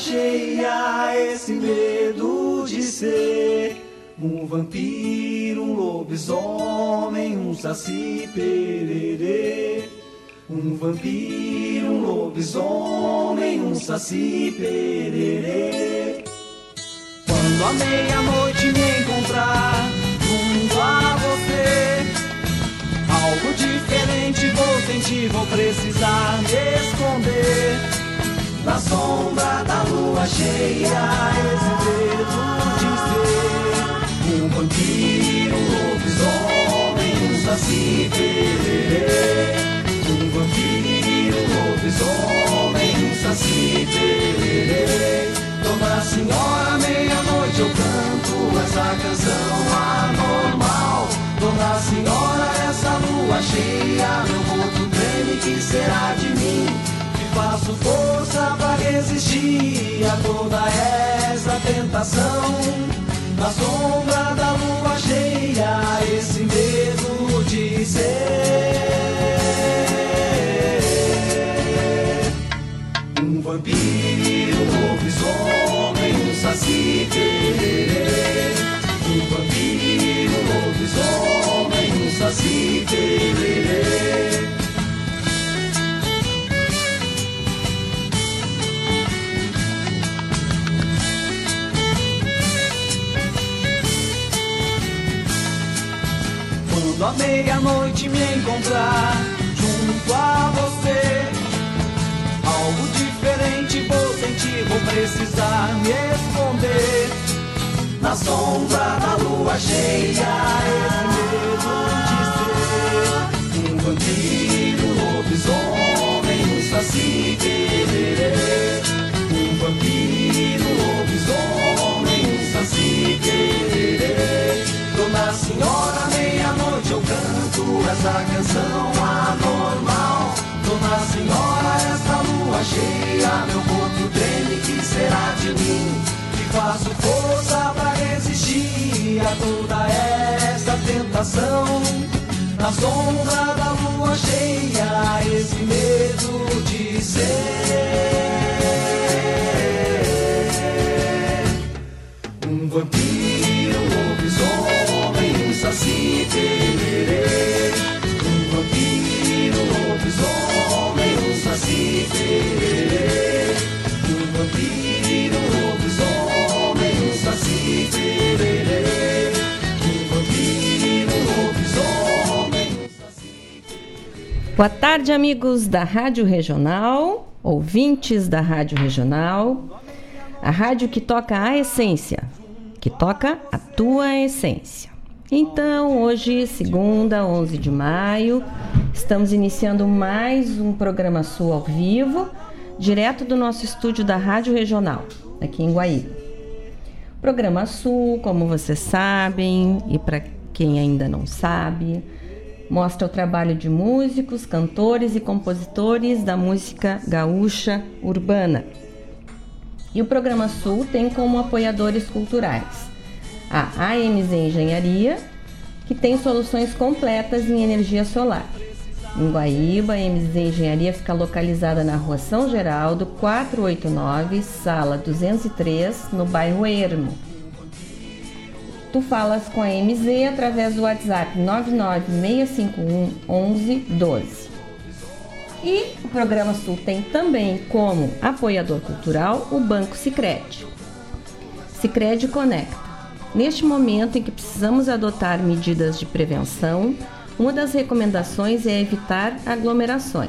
cheia, esse medo de ser um vampiro, um lobisomem, um saci pererê. Um vampiro, um lobisomem, um saci pererê. Quando a meia-noite me encontrar junto a você, algo diferente vou sentir, vou precisar me esconder. Na sombra da lua cheia, esse dedo de ser um vampiro, um lobisomem, um saci pererê. Um vampiro, um lobisomem, um saci pererê. Dona Senhora, meia-noite eu canto essa canção anormal. Dona Senhora, essa lua cheia, meu corpo treme, que será de mim? Faço força para resistir a toda essa tentação. Na sombra da lua cheia, esse medo de ser um vampiro, um lobisomem, um saci. Um vampiro, um lobisomem, um saci pererê. Quando meia-noite me encontrar junto a você, algo diferente vou sentir, vou precisar me esconder. Na sombra da lua cheia, esse medo de ser um vampiro, um lobisomem, um saci pererê. Um vampiro, um lobisomem, um saci pererê. Dona Senhora, eu canto essa canção anormal. Dona Senhora, essa lua cheia, meu corpo treme, que será de mim? Que faço força pra resistir a toda essa tentação. Na sombra da lua cheia, esse medo de ser um vampiro, um lobisomem, um saci Boa tarde, amigos da Rádio Regional, ouvintes da Rádio Regional, a rádio que toca a essência, que toca a tua essência. Então, hoje, segunda, 11 de maio, estamos iniciando mais um programa Sul ao vivo, direto do nosso estúdio da Rádio Regional, aqui em Guaíba. Programa Sul, como vocês sabem, e para quem ainda não sabe, mostra o trabalho de músicos, cantores e compositores da música gaúcha urbana. E o Programa Sul tem como apoiadores culturais a AMZ Engenharia, que tem soluções completas em energia solar. Em Guaíba, a AMZ Engenharia fica localizada na Rua São Geraldo, 489, sala 203, no bairro Ermo. Tu falas com a MZ através do WhatsApp 99651 1112. E o Programa Sul tem também como apoiador cultural o Banco Sicredi. Sicredi Conecta. Neste momento em que precisamos adotar medidas de prevenção, uma das recomendações é evitar aglomerações.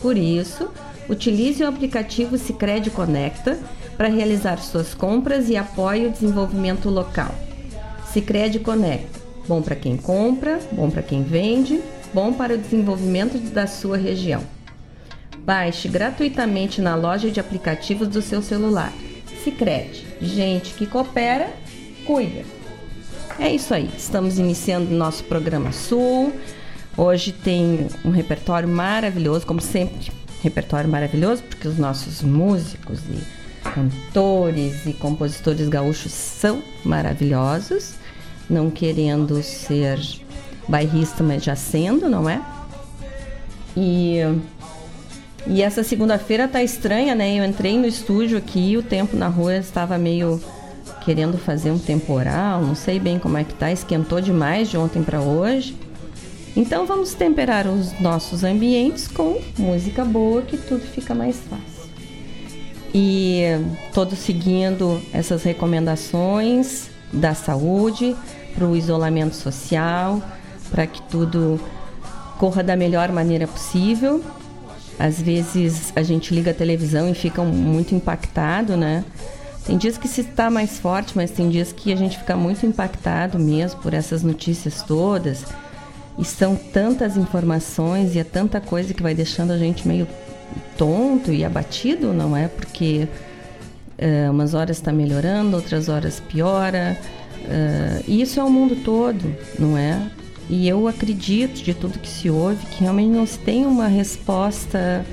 Por isso, utilize o aplicativo Sicredi Conecta para realizar suas compras e apoie o desenvolvimento local. Sicredi Conecta. Bom para quem compra, bom para quem vende, bom para o desenvolvimento da sua região. Baixe gratuitamente na loja de aplicativos do seu celular. Sicredi. Gente que coopera, cuida. É isso aí. Estamos iniciando nosso programa Sul. Hoje tem um repertório maravilhoso, como sempre, repertório maravilhoso, porque os nossos músicos e cantores e compositores gaúchos são maravilhosos, não querendo ser bairrista, mas já sendo, não é? E E essa segunda-feira tá estranha, né? Eu entrei no estúdio aqui o tempo na rua estava meio querendo fazer um temporal, não sei bem como é que tá, esquentou demais de ontem para hoje. Então vamos temperar os nossos ambientes com música boa que tudo fica mais fácil. E todos seguindo essas recomendações da saúde, para o isolamento social, para que tudo corra da melhor maneira possível. Às vezes a gente liga a televisão e fica muito impactado, né? Tem dias que se está mais forte, mas tem dias que a gente fica muito impactado mesmo por essas notícias todas. E são tantas informações e é tanta coisa que vai deixando a gente meio tonto e abatido, não é? Porque uh, umas horas está melhorando, outras horas piora. Uh, e isso é o mundo todo, não é? E eu acredito de tudo que se ouve que realmente não se tem uma resposta,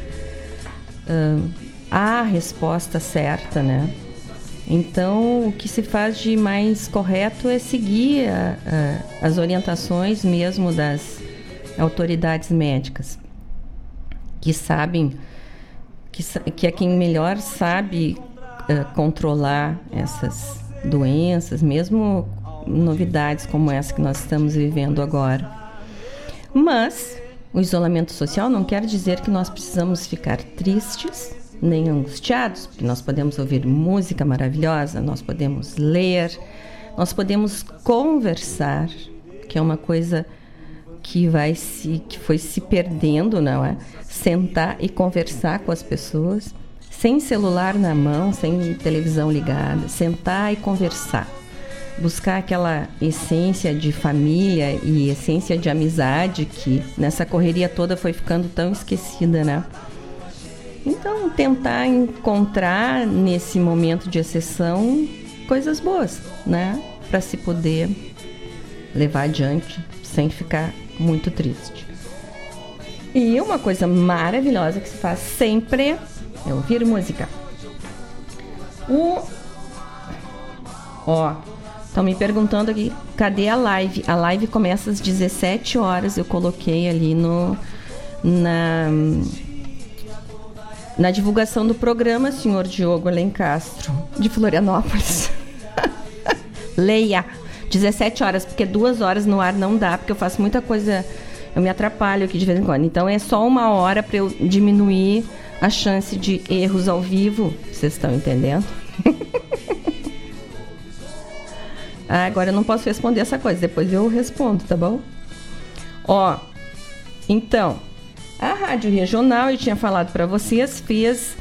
uh, a resposta certa, né? Então, o que se faz de mais correto é seguir a, a, as orientações mesmo das autoridades médicas, que sabem, que, que é quem melhor sabe uh, controlar essas doenças, mesmo novidades como essa que nós estamos vivendo agora. Mas o isolamento social não quer dizer que nós precisamos ficar tristes nem angustiados, porque nós podemos ouvir música maravilhosa, nós podemos ler, nós podemos conversar, que é uma coisa que vai se que foi se perdendo, não é? Sentar e conversar com as pessoas sem celular na mão, sem televisão ligada, sentar e conversar. Buscar aquela essência de família e essência de amizade que nessa correria toda foi ficando tão esquecida, né? Então, tentar encontrar nesse momento de exceção coisas boas, né? Para se poder levar adiante sem ficar muito triste. E uma coisa maravilhosa que se faz sempre é ouvir música. O Ó, estão me perguntando aqui, cadê a live? A live começa às 17 horas, eu coloquei ali no na na divulgação do programa, senhor Diogo Alencastro, de Florianópolis. Leia. 17 horas, porque duas horas no ar não dá, porque eu faço muita coisa, eu me atrapalho aqui de vez em quando. Então é só uma hora para eu diminuir a chance de erros ao vivo. Vocês estão entendendo? ah, agora eu não posso responder essa coisa, depois eu respondo, tá bom? Ó, então, a Rádio Regional, eu tinha falado para vocês, fez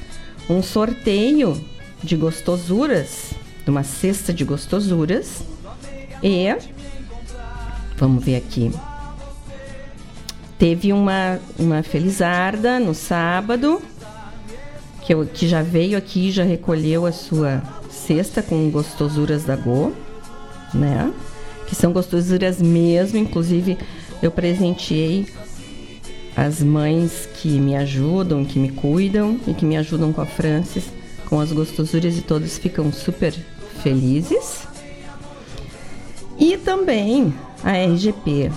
um sorteio de gostosuras, de uma cesta de gostosuras. E vamos ver aqui. Teve uma, uma felizarda no sábado, que, eu, que já veio aqui já recolheu a sua cesta com gostosuras da Go, né? Que são gostosuras mesmo, inclusive eu presenteei as mães que me ajudam, que me cuidam e que me ajudam com a Francis, com as gostosuras e todos ficam super felizes. E também a RGP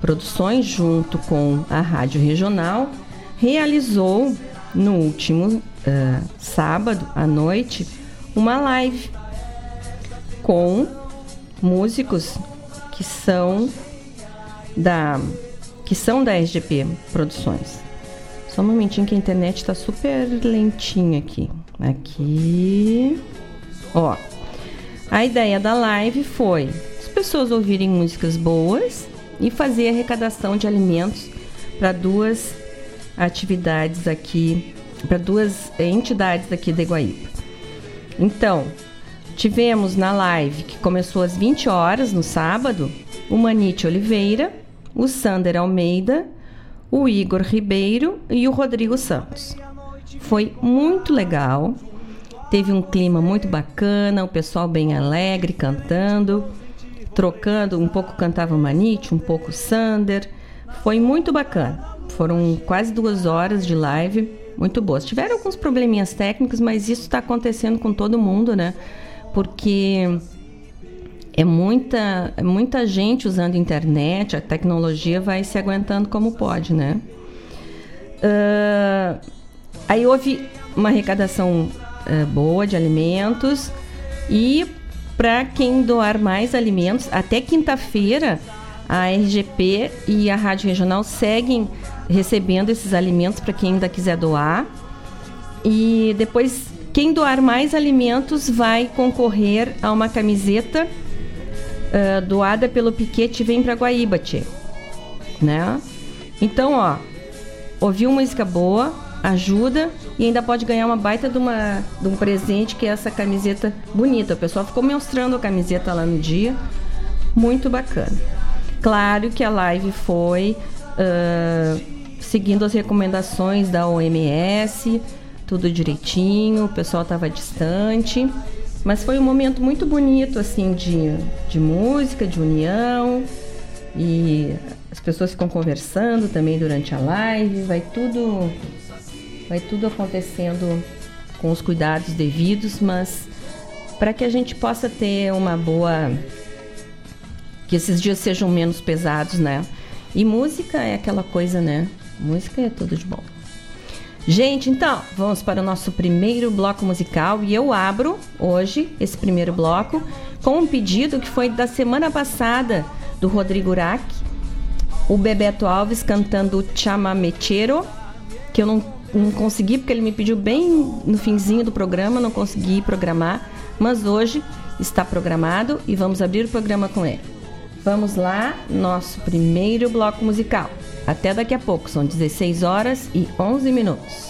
Produções, junto com a Rádio Regional, realizou no último uh, sábado à noite uma live com músicos que são da que são da SGP Produções. Só um momentinho que a internet está super lentinha aqui. Aqui. Ó. A ideia da live foi as pessoas ouvirem músicas boas e fazer arrecadação de alimentos para duas atividades aqui, para duas entidades aqui da Iguaíba. Então, tivemos na live que começou às 20 horas no sábado, o Manite Oliveira, o Sander Almeida, o Igor Ribeiro e o Rodrigo Santos. Foi muito legal, teve um clima muito bacana, o pessoal bem alegre cantando, trocando, um pouco cantava Manite, um pouco Sander. Foi muito bacana. Foram quase duas horas de live, muito boas. Tiveram alguns probleminhas técnicos, mas isso está acontecendo com todo mundo, né? Porque é muita, é muita gente usando internet, a tecnologia vai se aguentando como pode, né? Uh, Aí houve uma arrecadação uh, boa de alimentos e para quem doar mais alimentos, até quinta-feira a RGP e a Rádio Regional seguem recebendo esses alimentos para quem ainda quiser doar. E depois, quem doar mais alimentos vai concorrer a uma camiseta uh, doada pelo Piquete Vem para Guaíba, tchê. né? Então, ó, ouviu música boa, ajuda e ainda pode ganhar uma baita de, uma, de um presente que é essa camiseta bonita. O pessoal ficou mostrando a camiseta lá no dia, muito bacana. Claro que a live foi uh, seguindo as recomendações da OMS, tudo direitinho, o pessoal estava distante. Mas foi um momento muito bonito, assim, de, de música, de união. E as pessoas ficam conversando também durante a live. Vai tudo, vai tudo acontecendo com os cuidados devidos, mas para que a gente possa ter uma boa. que esses dias sejam menos pesados, né? E música é aquela coisa, né? Música é tudo de bom. Gente, então, vamos para o nosso primeiro bloco musical e eu abro hoje esse primeiro bloco com um pedido que foi da semana passada do Rodrigo Urac, o Bebeto Alves cantando Chamamechero, que eu não, não consegui porque ele me pediu bem no finzinho do programa, não consegui programar, mas hoje está programado e vamos abrir o programa com ele. Vamos lá, nosso primeiro bloco musical. Até daqui a pouco, são 16 horas e 11 minutos.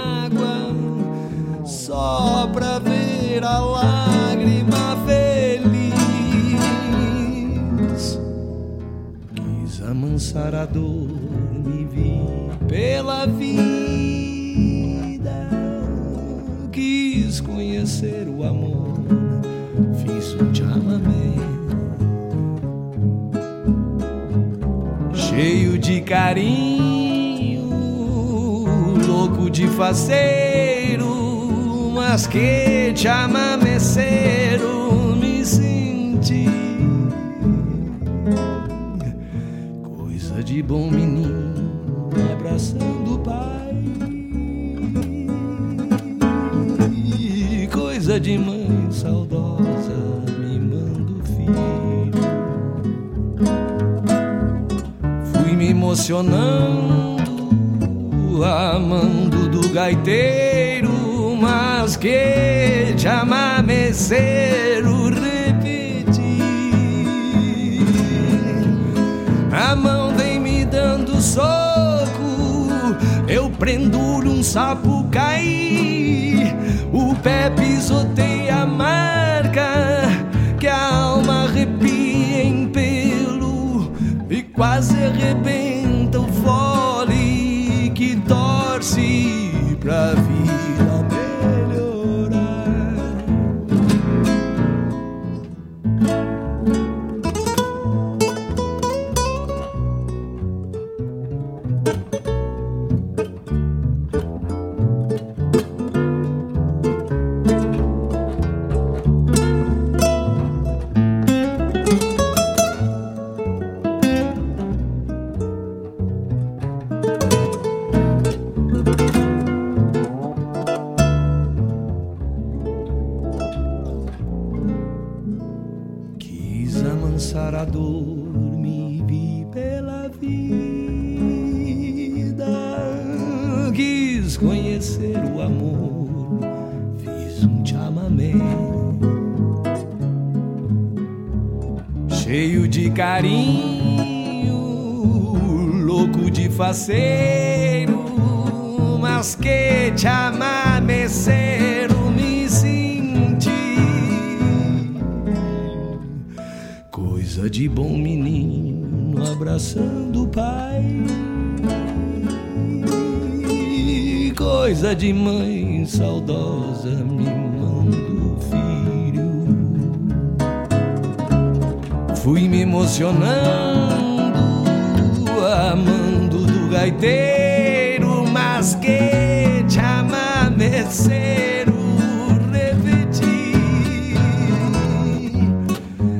amando, amando do gaiteiro, mas que te amamecer o repetir.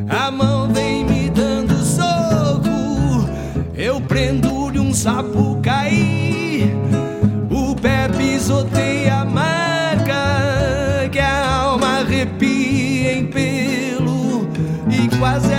A mão vem me dando soco, eu prendo-lhe um sapo cair, o pé pisoteia a que a alma arrepia em pelo e quase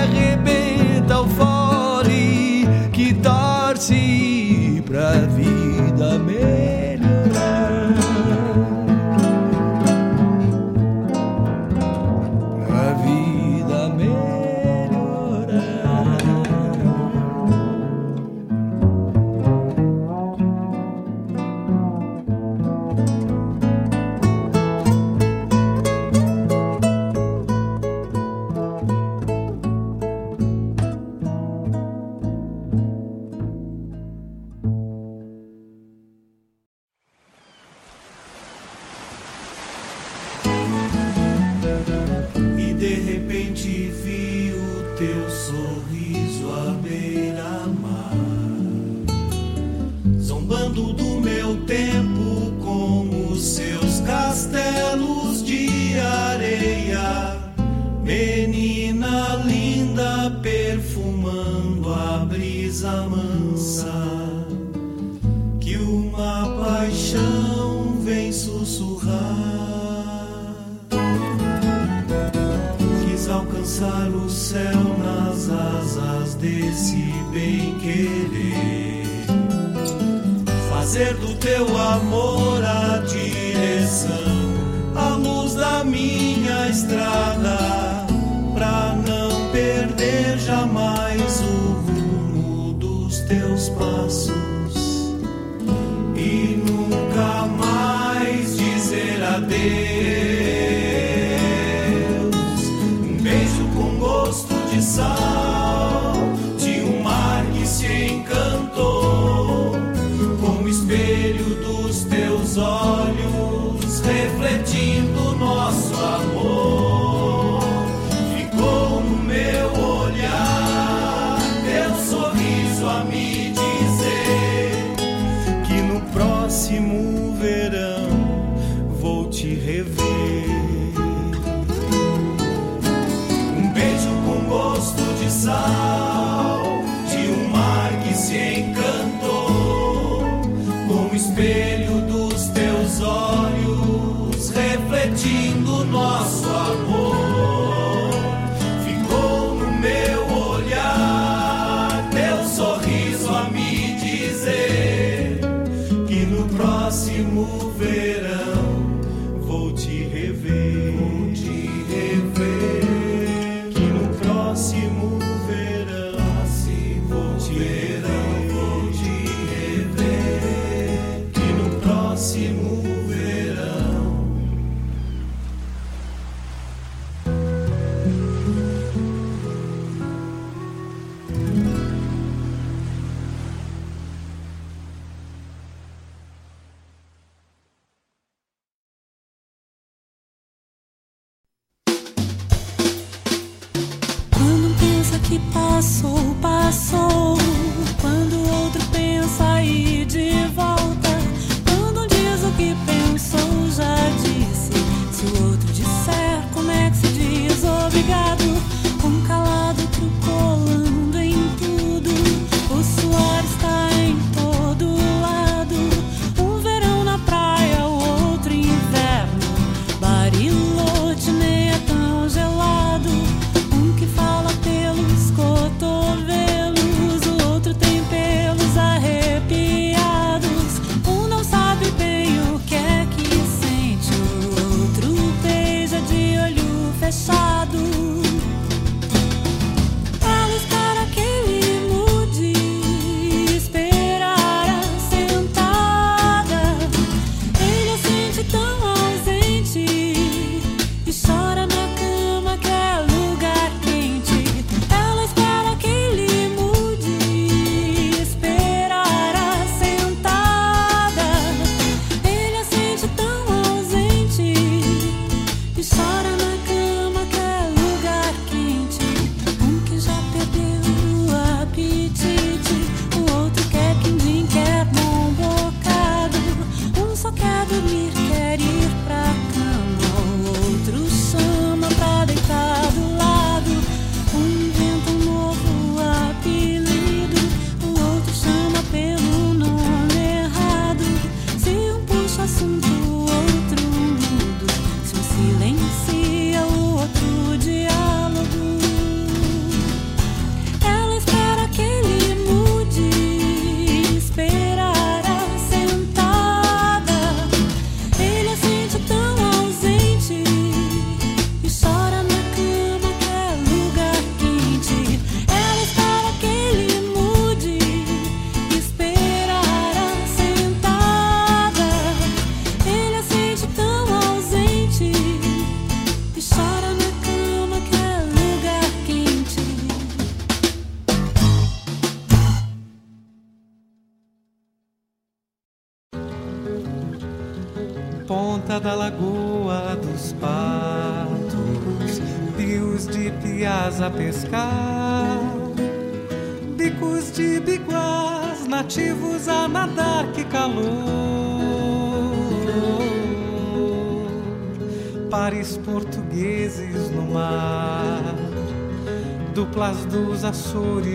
Açores.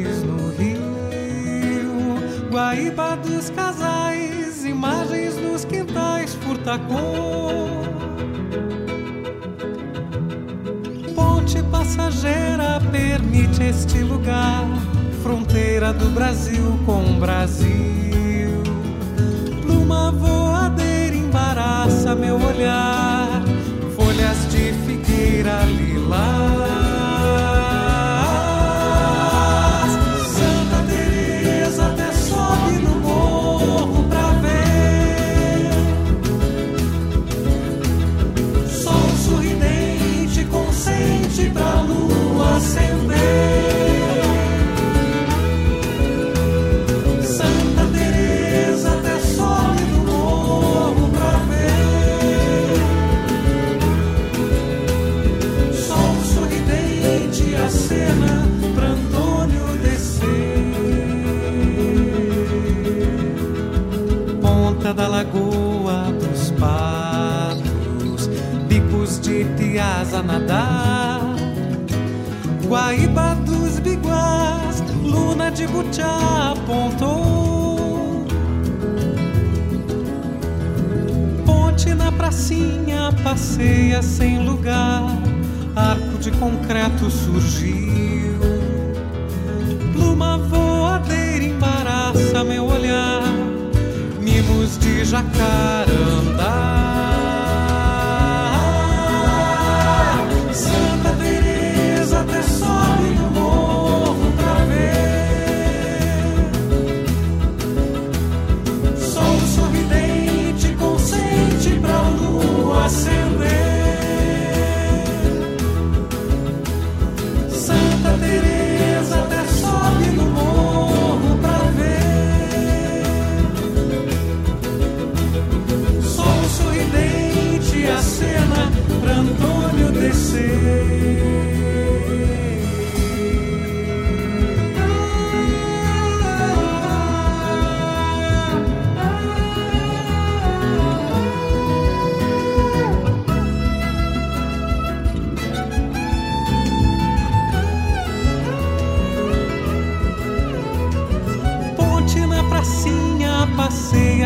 pracinha passeia sem lugar, arco de concreto surgiu. Pluma voadeira embaraça meu olhar, mimos de jacarandá. I see.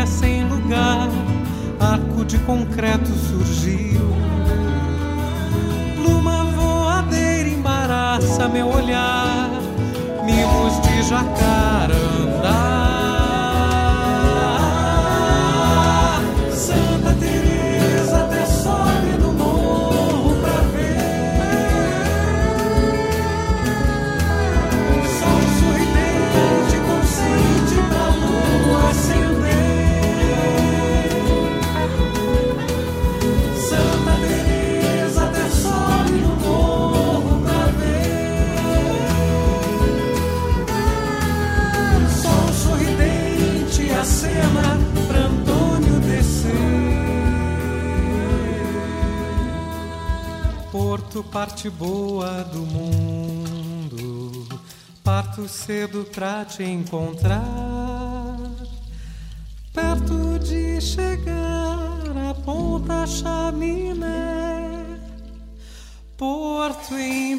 sem lugar, arco de concreto surgiu. Luma voadeira embaraça meu olhar, mimos de jacaré. Parto parte boa do mundo, parto cedo pra te encontrar. Perto de chegar, a ponta chaminé, porto em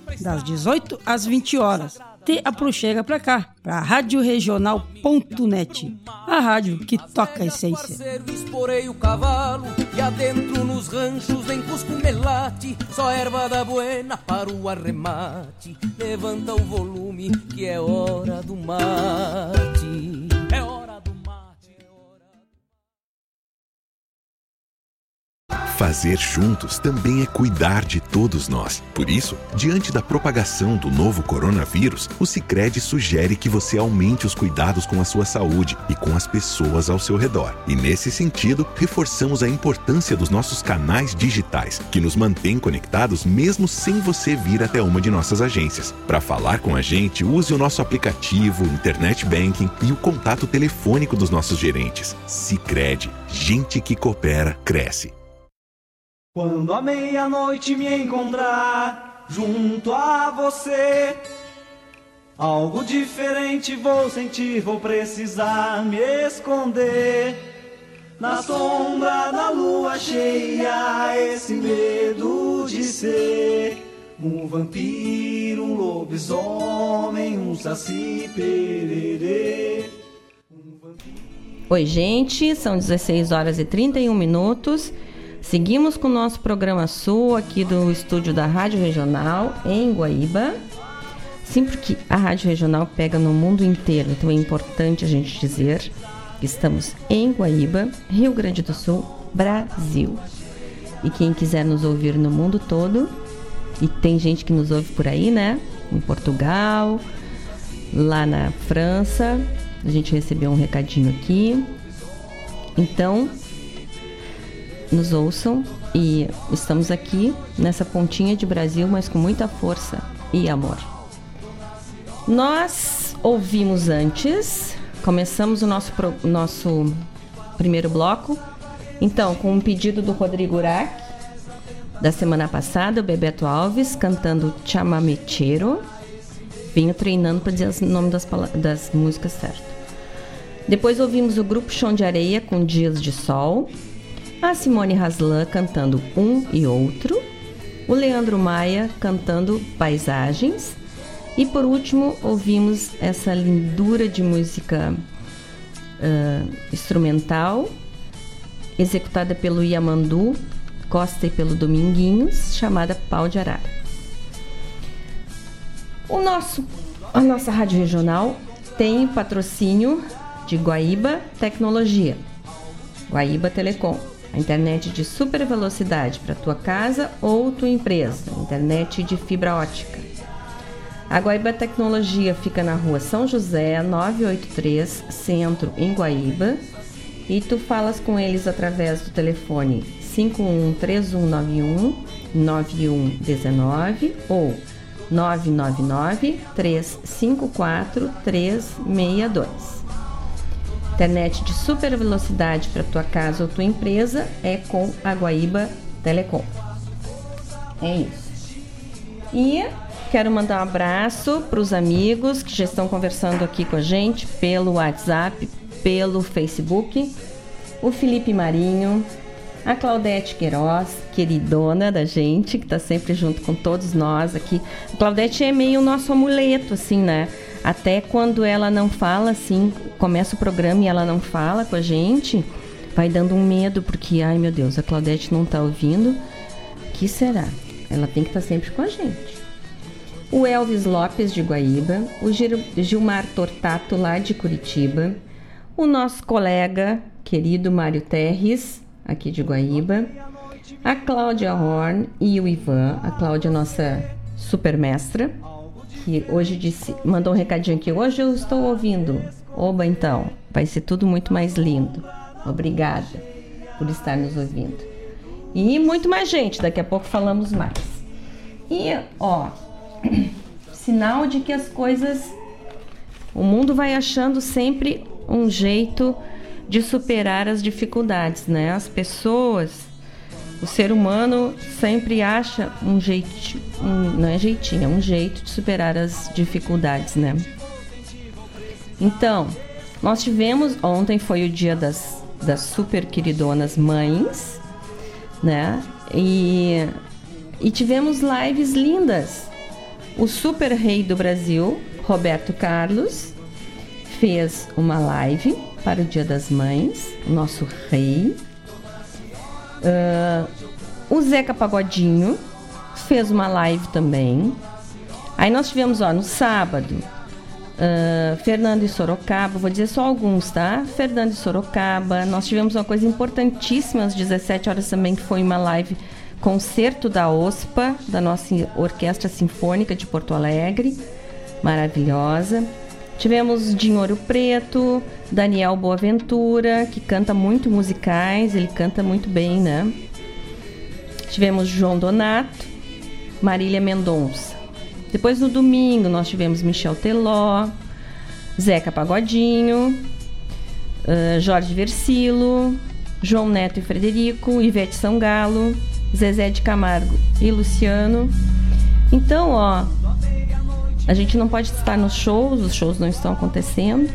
das 18 às 20 horas. Te aproxega pra cá, pra radioregional.net, a rádio que toca a essência. Esporei o cavalo e adentro nos ranchos em Cusco Melate, só erva da buena para o arremate. Levanta o volume que é hora do mate. Fazer juntos também é cuidar de todos nós. Por isso, diante da propagação do novo coronavírus, o Sicredi sugere que você aumente os cuidados com a sua saúde e com as pessoas ao seu redor. E nesse sentido, reforçamos a importância dos nossos canais digitais, que nos mantêm conectados mesmo sem você vir até uma de nossas agências. Para falar com a gente, use o nosso aplicativo, internet banking e o contato telefônico dos nossos gerentes. Sicredi, gente que coopera cresce. Quando a meia-noite me encontrar junto a você, algo diferente vou sentir, vou precisar me esconder. Na sombra da lua cheia, esse medo de ser um vampiro, um lobisomem, um saci pererê. Oi, gente, são 16 horas e 31 minutos. Seguimos com o nosso programa Sul aqui do estúdio da Rádio Regional em Guaíba. Sim, porque a Rádio Regional pega no mundo inteiro, então é importante a gente dizer que estamos em Guaíba, Rio Grande do Sul, Brasil. E quem quiser nos ouvir no mundo todo, e tem gente que nos ouve por aí, né? Em Portugal, lá na França, a gente recebeu um recadinho aqui. Então, nos ouçam e estamos aqui nessa pontinha de Brasil, mas com muita força e amor. Nós ouvimos antes, começamos o nosso, pro, nosso primeiro bloco, então com um pedido do Rodrigo Urac, da semana passada, o Bebeto Alves cantando Chamamechero. Venho treinando para dizer o nome das, das músicas certo. Depois ouvimos o grupo Chão de Areia com Dias de Sol, a Simone Haslan cantando Um e Outro, o Leandro Maia cantando Paisagens. E por último ouvimos essa lindura de música uh, instrumental executada pelo Yamandu Costa e pelo Dominguinhos, chamada Pau de Arara. O nosso, a nossa rádio regional tem patrocínio de Guaíba Tecnologia, Guaíba Telecom, a internet de super velocidade para tua casa ou tua empresa, internet de fibra ótica. A Guaíba Tecnologia fica na rua São José, 983, Centro, em Guaíba. E tu falas com eles através do telefone 513191 9119 ou 999 354 362. Internet de super velocidade para tua casa ou tua empresa é com a Guaíba Telecom. É isso. E quero mandar um abraço para os amigos que já estão conversando aqui com a gente pelo WhatsApp, pelo Facebook. O Felipe Marinho, a Claudete Queiroz, queridona da gente, que está sempre junto com todos nós aqui. A Claudete é meio o nosso amuleto, assim, né? Até quando ela não fala, assim, começa o programa e ela não fala com a gente, vai dando um medo, porque, ai meu Deus, a Claudete não está ouvindo. que será? Ela tem que estar tá sempre com a gente. O Elvis Lopes de Guaíba, o Gilmar Tortato lá de Curitiba, o nosso colega querido Mário Terres, aqui de Guaíba, a Cláudia Horn e o Ivan, a Cláudia nossa super mestra, que hoje disse, mandou um recadinho aqui, hoje eu estou ouvindo. Oba então, vai ser tudo muito mais lindo. Obrigada por estar nos ouvindo. E muito mais gente, daqui a pouco falamos mais. E, ó, sinal de que as coisas o mundo vai achando sempre um jeito de superar as dificuldades, né? As pessoas, o ser humano sempre acha um jeito, um, não é jeitinho, é um jeito de superar as dificuldades, né? Então, nós tivemos, ontem foi o dia das, das super queridonas mães, né? E, e tivemos lives lindas. O super rei do Brasil, Roberto Carlos, fez uma live para o Dia das Mães, o nosso rei. Uh, o Zeca Pagodinho fez uma live também. Aí nós tivemos, ó, no sábado, uh, Fernando e Sorocaba, vou dizer só alguns, tá? Fernando e Sorocaba. Nós tivemos uma coisa importantíssima às 17 horas também, que foi uma live concerto da OSPA, da nossa Orquestra Sinfônica de Porto Alegre. Maravilhosa. Tivemos Dinheiro Preto, Daniel Boaventura, que canta muito musicais, ele canta muito bem, né? Tivemos João Donato, Marília Mendonça. Depois no domingo nós tivemos Michel Teló, Zeca Pagodinho, uh, Jorge Versilo, João Neto e Frederico, Ivete Sangalo, Zezé de Camargo e Luciano. Então, ó, a gente não pode estar nos shows, os shows não estão acontecendo,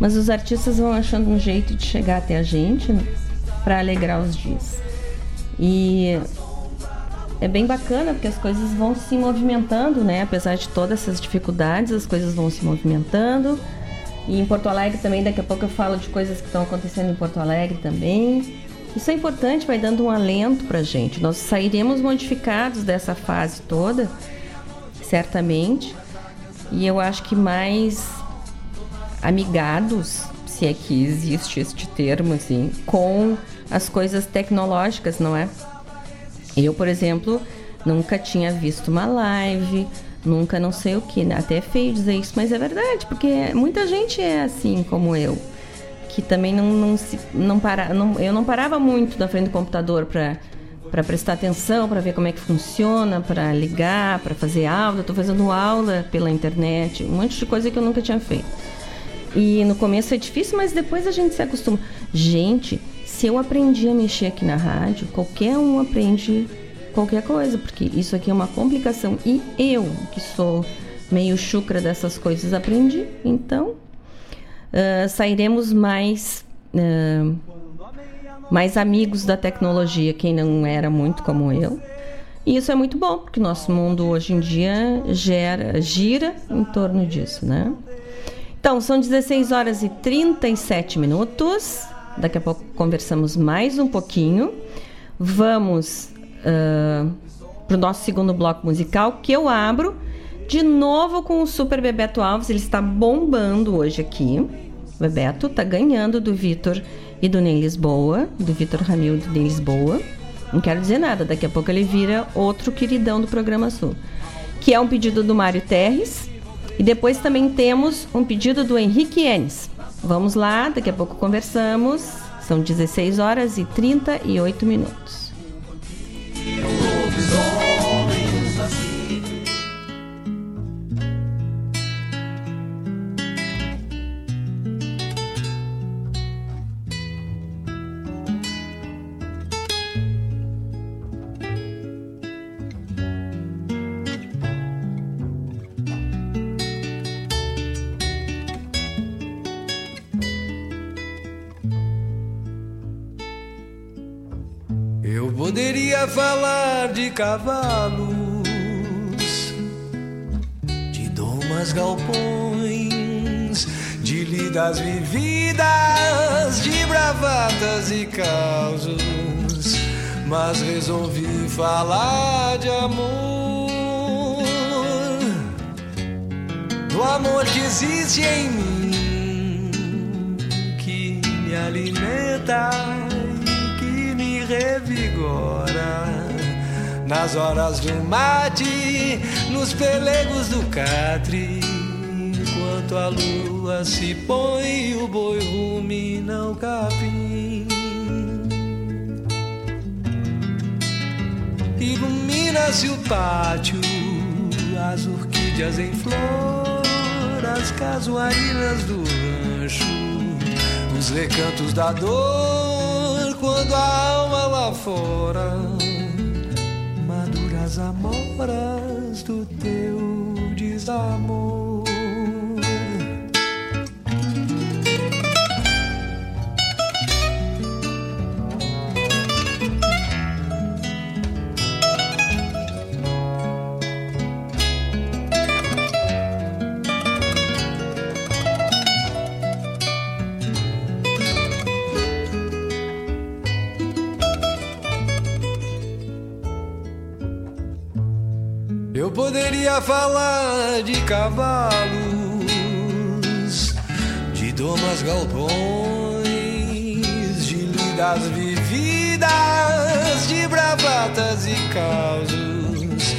mas os artistas vão achando um jeito de chegar até a gente né, para alegrar os dias. E é bem bacana porque as coisas vão se movimentando, né? Apesar de todas essas dificuldades, as coisas vão se movimentando. E em Porto Alegre também, daqui a pouco eu falo de coisas que estão acontecendo em Porto Alegre também. Isso é importante, vai dando um alento pra gente. Nós sairemos modificados dessa fase toda certamente. E eu acho que mais amigados, se é que existe este termo, assim, com as coisas tecnológicas, não é? Eu, por exemplo, nunca tinha visto uma live, nunca não sei o que, né? até é feio dizer isso, mas é verdade, porque muita gente é assim como eu, que também não, não se não para, não, eu não parava muito na frente do computador para para prestar atenção, para ver como é que funciona, para ligar, para fazer aula. Estou fazendo aula pela internet, um monte de coisa que eu nunca tinha feito. E no começo é difícil, mas depois a gente se acostuma. Gente, se eu aprendi a mexer aqui na rádio, qualquer um aprende qualquer coisa, porque isso aqui é uma complicação. E eu, que sou meio chucra dessas coisas, aprendi. Então, uh, sairemos mais. Uh, mais amigos da tecnologia, quem não era muito como eu. E isso é muito bom, porque nosso mundo hoje em dia gera, gira em torno disso, né? Então, são 16 horas e 37 minutos. Daqui a pouco conversamos mais um pouquinho. Vamos uh, para o nosso segundo bloco musical, que eu abro de novo com o Super Bebeto Alves. Ele está bombando hoje aqui. O Bebeto está ganhando do Vitor e do Ney Lisboa, do Vitor Ramil do Ney Lisboa. Não quero dizer nada, daqui a pouco ele vira outro queridão do programa Sul. Que é um pedido do Mário Terres. E depois também temos um pedido do Henrique Enes. Vamos lá, daqui a pouco conversamos. São 16 horas e 38 minutos. Falar de cavalos, de domas galpões, de lidas vividas, de bravatas e causos, mas resolvi falar de amor, do amor que existe em mim, que me alimenta nas horas do mate, nos pelegos do catre. Enquanto a lua se põe, o boi rumina o capim. Ilumina-se o pátio, as orquídeas em flor, as casuarinas do rancho, os recantos da dor, quando a alma lá fora as amoras do teu desamor. Poderia falar de cavalos, de domas galpões, de lidas vividas, de bravatas e causos,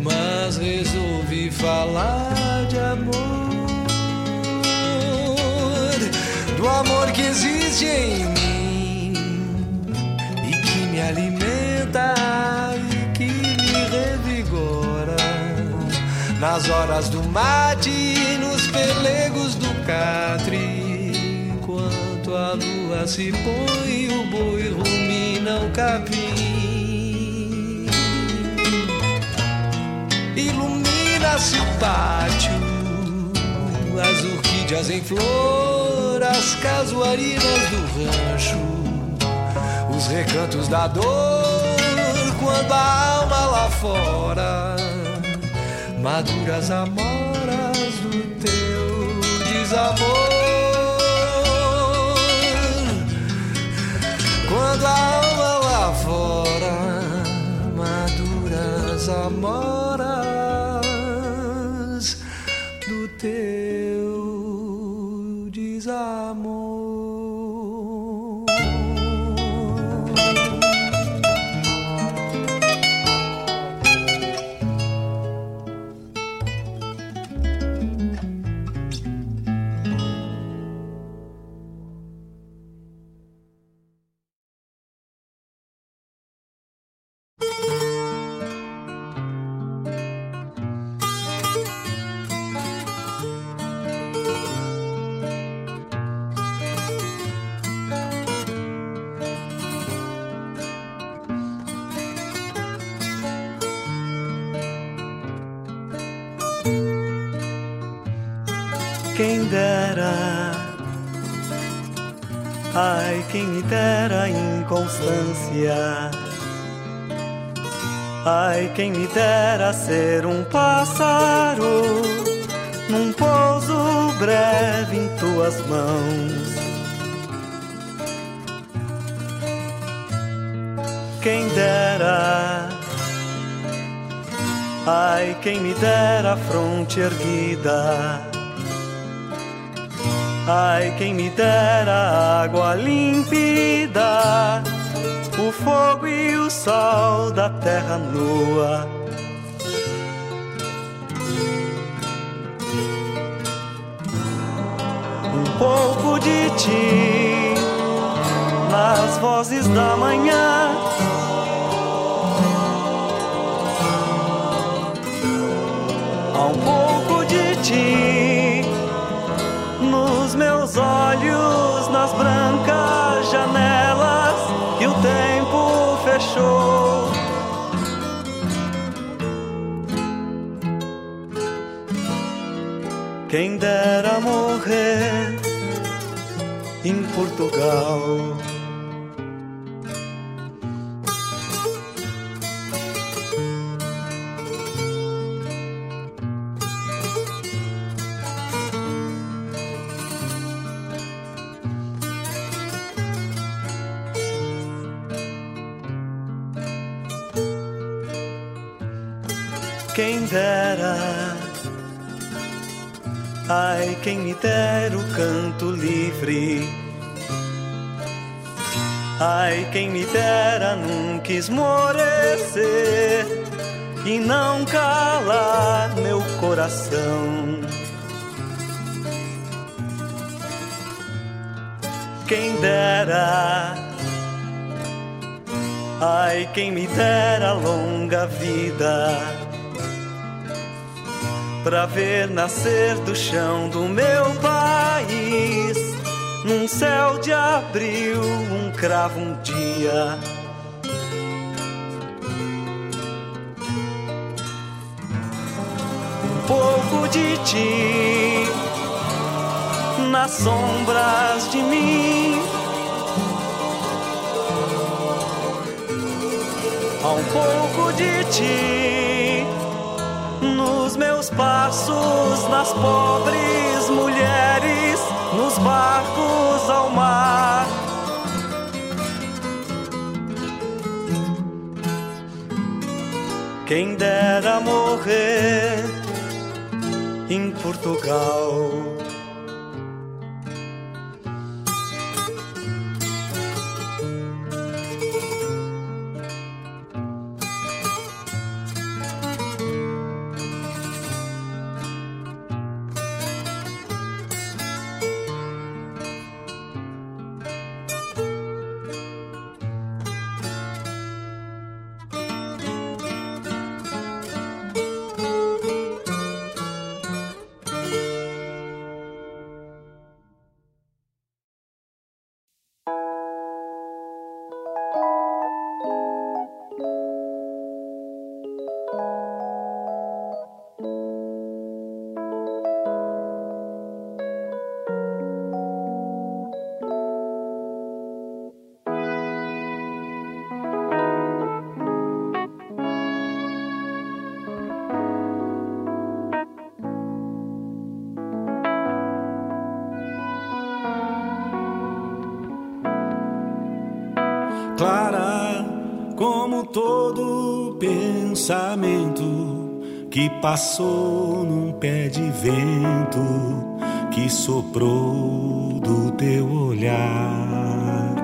mas resolvi falar de amor, do amor que existe em mim e que me alimenta nas horas do mate, nos pelegos do catre. Enquanto a lua se põe, o boi rumina o capim. Ilumina-se o pátio, as orquídeas em flor, as casuarinas do rancho, os recantos da dor, quando a alma lá fora maduras amoras do teu desamor. Quando a alma lá fora, maduras amoras do teu quem me dera ser um pássaro num pouso breve em tuas mãos. Quem dera, ai, quem me dera fronte erguida. Ai, quem me dera água límpida, o fogo e o sol da terra nua. Um pouco de ti nas vozes da manhã. Há um pouco de ti nos meus olhos, nas brancas Quem dera morrer em Portugal. Canto livre. Ai, quem me dera nunca esmorecer e não calar meu coração. Quem dera, ai, quem me dera longa vida pra ver nascer do chão do meu país, num céu de abril, um cravo um dia. Um pouco de ti nas sombras de mim. Há um pouco de ti nos meus passos, nas pobres mulheres, nos barcos ao mar. Quem dera morrer em Portugal. Passou num pé de vento que soprou do teu olhar.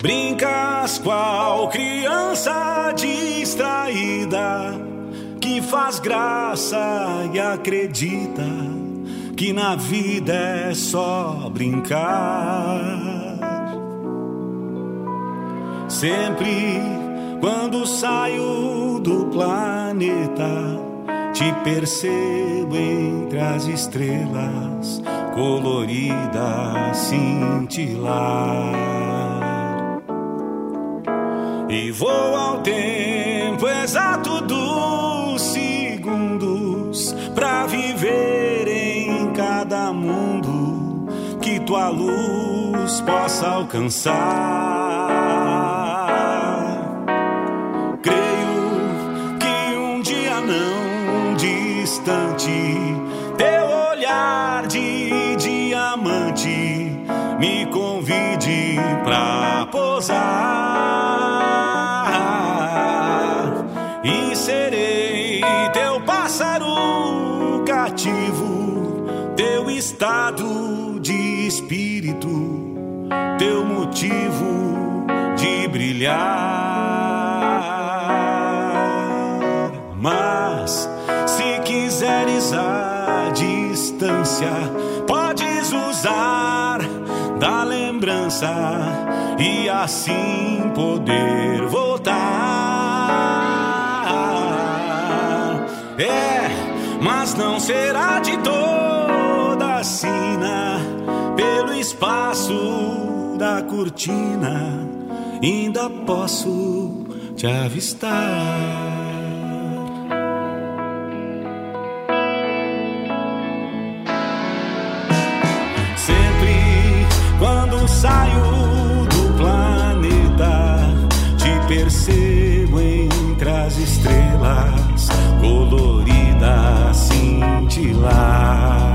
Brincas qual criança distraída que faz graça e acredita que na vida é só brincar. Sempre quando saio do planeta, te percebo entre as estrelas coloridas cintilar. E vou ao tempo exato dos segundos para viver em cada mundo que tua luz possa alcançar. Pra posar e serei teu pássaro cativo, teu estado de espírito, teu motivo de brilhar. Mas quiseres a distância, podes usar da lembrança e assim poder voltar. É, mas não será de toda sina pelo espaço da cortina. Ainda posso te avistar. saio do te percebo entre as estrelas coloridas cintilar.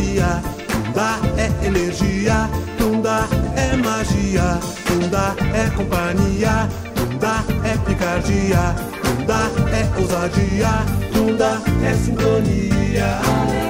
Tunda é energia, tunda é magia, tunda é companhia, tunda é picardia, tunda é ousadia, tunda é sintonia.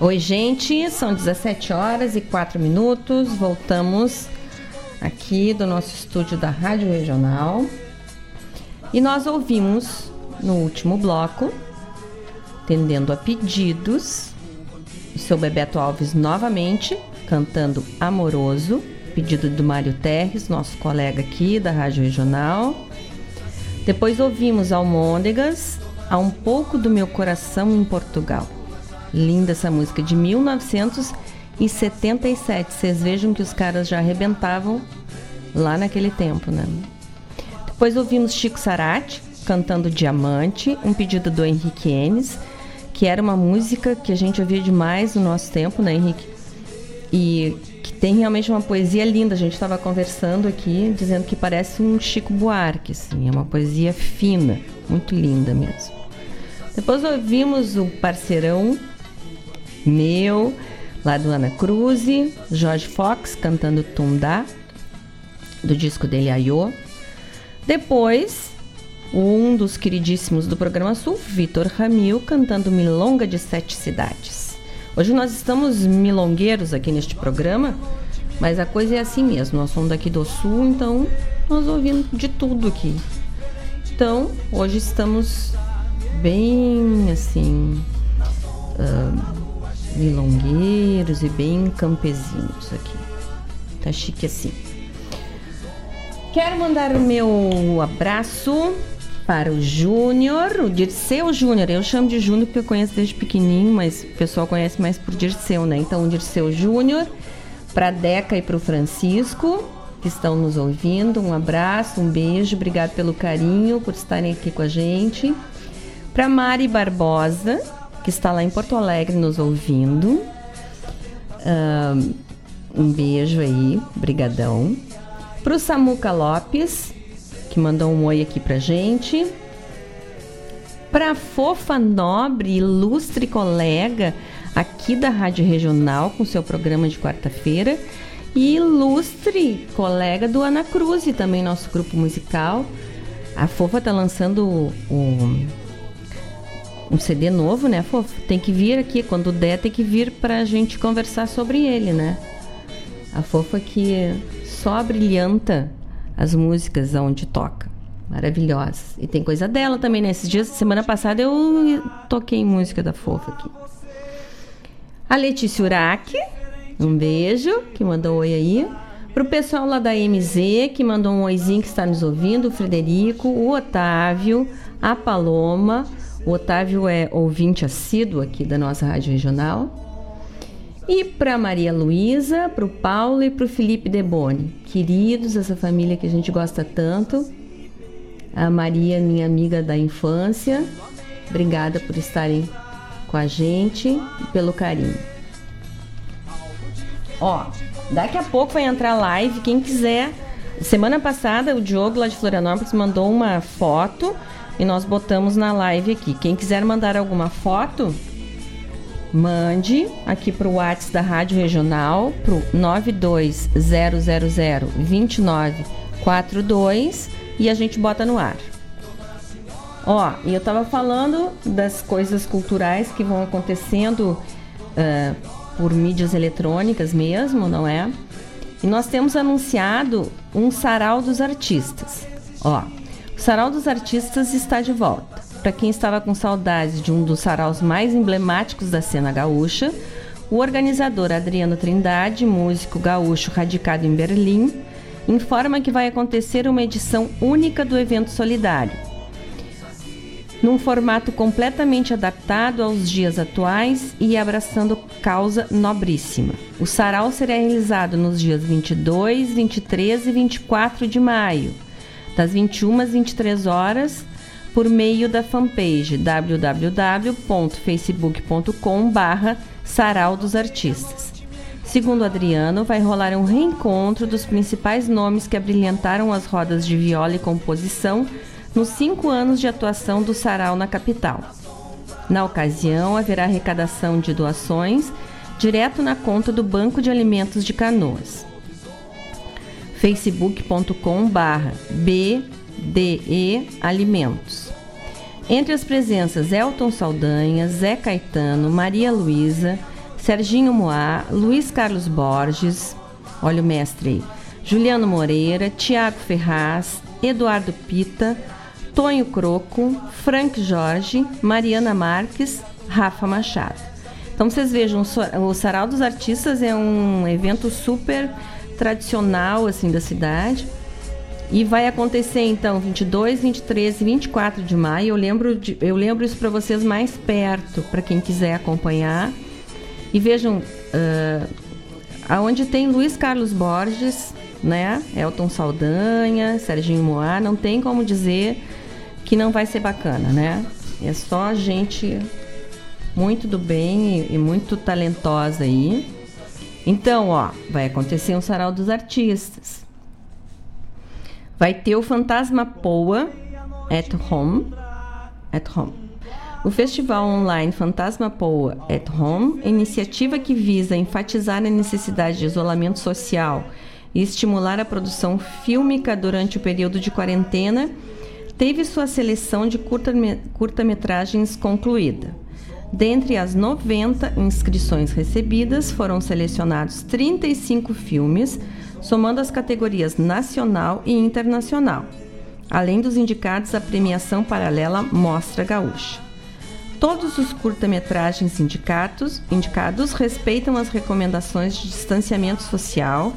Oi, gente, são 17 horas e 4 minutos. Voltamos aqui do nosso estúdio da Rádio Regional. E nós ouvimos no último bloco, tendendo a pedidos, o seu Bebeto Alves novamente cantando Amoroso, pedido do Mário Terres, nosso colega aqui da Rádio Regional. Depois ouvimos Almôndegas, Há um pouco do meu coração em Portugal. Linda essa música de 1977. Vocês vejam que os caras já arrebentavam lá naquele tempo, né? Depois ouvimos Chico Sarati cantando Diamante, um pedido do Henrique Enes, que era uma música que a gente ouvia demais no nosso tempo, né, Henrique? E que tem realmente uma poesia linda. A gente estava conversando aqui, dizendo que parece um Chico Buarque, assim, é uma poesia fina, muito linda mesmo. Depois ouvimos o parceirão meu, lá do Ana Cruz, Jorge Fox cantando Tundá, do disco dele Ayô. Depois, um dos queridíssimos do programa Sul, Vitor Ramil, cantando Milonga de Sete Cidades. Hoje nós estamos milongueiros aqui neste programa, mas a coisa é assim mesmo. Nós somos daqui do Sul, então nós ouvimos de tudo aqui. Então, hoje estamos bem assim. Uh, milongueiros e bem campezinos aqui. Tá chique assim. Quero mandar o meu abraço para o Júnior, o Dirceu Júnior. Eu chamo de Júnior porque eu conheço desde pequenininho, mas o pessoal conhece mais por Dirceu, né? Então, o Dirceu Júnior, para Deca e para o Francisco, que estão nos ouvindo. Um abraço, um beijo, obrigado pelo carinho, por estarem aqui com a gente. Para Mari Barbosa, que está lá em Porto Alegre nos ouvindo. Um beijo aí, brigadão. Pro Samuca Lopes, que mandou um oi aqui pra gente. Pra Fofa Nobre, ilustre colega aqui da Rádio Regional, com seu programa de quarta-feira. E ilustre colega do Ana Cruz, também nosso grupo musical. A Fofa tá lançando o, o um CD novo, né, fofo? Tem que vir aqui, quando der, tem que vir pra gente conversar sobre ele, né? A fofa que só brilhanta as músicas onde toca. Maravilhosas. E tem coisa dela também, né? dias, semana passada eu toquei música da fofa aqui. A Letícia Urac, um beijo, que mandou um oi aí. Pro pessoal lá da MZ, que mandou um oizinho que está nos ouvindo, o Frederico, o Otávio, a Paloma, O Otávio é ouvinte assíduo aqui da nossa rádio regional. E para Maria Luísa, para o Paulo e para o Felipe Deboni, queridos, essa família que a gente gosta tanto. A Maria, minha amiga da infância, obrigada por estarem com a gente e pelo carinho. Ó, daqui a pouco vai entrar live, quem quiser. Semana passada o Diogo lá de Florianópolis mandou uma foto e nós botamos na live aqui. Quem quiser mandar alguma foto, mande aqui para o WhatsApp da Rádio Regional, para o 920002942 e a gente bota no ar. Ó, e eu tava falando das coisas culturais que vão acontecendo uh, por mídias eletrônicas mesmo, não é? E nós temos anunciado um sarau dos artistas. Ó, o Sarau dos Artistas está de volta. Para quem estava com saudades de um dos saraus mais emblemáticos da cena gaúcha, o organizador Adriano Trindade, músico gaúcho radicado em Berlim, informa que vai acontecer uma edição única do evento solidário, num formato completamente adaptado aos dias atuais e abraçando causa nobríssima. O sarau será realizado nos dias 22, 23 e 24 de maio das 21 às 23 horas, por meio da fanpage www.facebook.com/barra Sarau dos Artistas. Segundo Adriano, vai rolar um reencontro dos principais nomes que abrilhantaram as rodas de viola e composição nos cinco anos de atuação do Sarau na capital. Na ocasião, haverá arrecadação de doações direto na conta do Banco de Alimentos de Canoas facebook.com barra BDE Alimentos. Entre as presenças Elton Saldanha, Zé Caetano, Maria Luísa, Serginho Moá, Luiz Carlos Borges, olha o mestre aí, Juliano Moreira, Tiago Ferraz, Eduardo Pita, Tonho Croco, Frank Jorge, Mariana Marques, Rafa Machado. Então vocês vejam, o Sarau dos Artistas é um evento super tradicional assim da cidade. E vai acontecer então 22, 23 e 24 de maio. Eu lembro, de, eu lembro isso para vocês mais perto, para quem quiser acompanhar. E vejam, uh, aonde tem Luiz Carlos Borges, né? Elton Saldanha, Serginho Moá, não tem como dizer que não vai ser bacana, né? É só gente muito do bem e, e muito talentosa aí. Então, ó, vai acontecer um sarau dos artistas. Vai ter o Fantasma Poa at Home. At Home. O festival online Fantasma Poa at Home, iniciativa que visa enfatizar a necessidade de isolamento social e estimular a produção fílmica durante o período de quarentena, teve sua seleção de curta-metragens concluída. Dentre as 90 inscrições recebidas, foram selecionados 35 filmes, somando as categorias nacional e internacional, além dos indicados à premiação paralela Mostra Gaúcha. Todos os curta-metragens indicados, indicados respeitam as recomendações de distanciamento social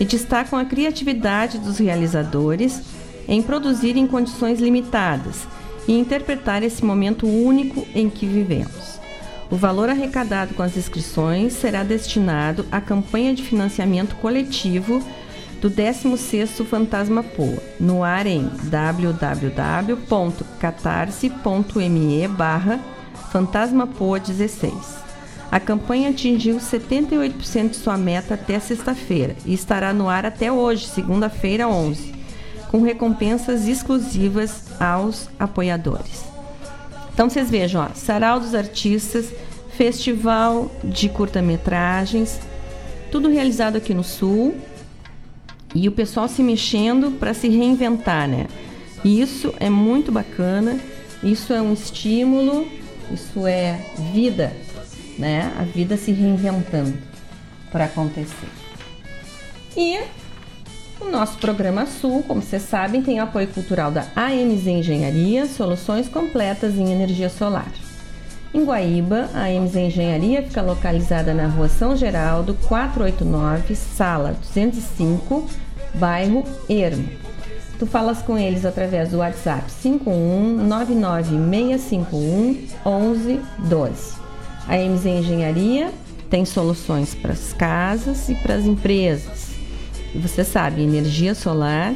e destacam a criatividade dos realizadores em produzir em condições limitadas e interpretar esse momento único em que vivemos. O valor arrecadado com as inscrições será destinado à campanha de financiamento coletivo do 16º Fantasma Poa, no ar em www.catarse.me barra Fantasmapoa 16. A campanha atingiu 78% de sua meta até sexta-feira e estará no ar até hoje, segunda-feira 11, com recompensas exclusivas aos apoiadores. Então vocês vejam, ó, Sarau dos Artistas, Festival de Curta-Metragens, tudo realizado aqui no Sul. E o pessoal se mexendo para se reinventar, né? Isso é muito bacana, isso é um estímulo, isso é vida, né? A vida se reinventando para acontecer. E o nosso programa Sul, como vocês sabem, tem apoio cultural da AMZ Engenharia, soluções completas em energia solar. Em Guaíba, a AMZ Engenharia fica localizada na rua São Geraldo, 489, sala 205, bairro Ermo. tu falas com eles através do WhatsApp 51996511112. A MZ Engenharia tem soluções para as casas e para as empresas. E você sabe, energia solar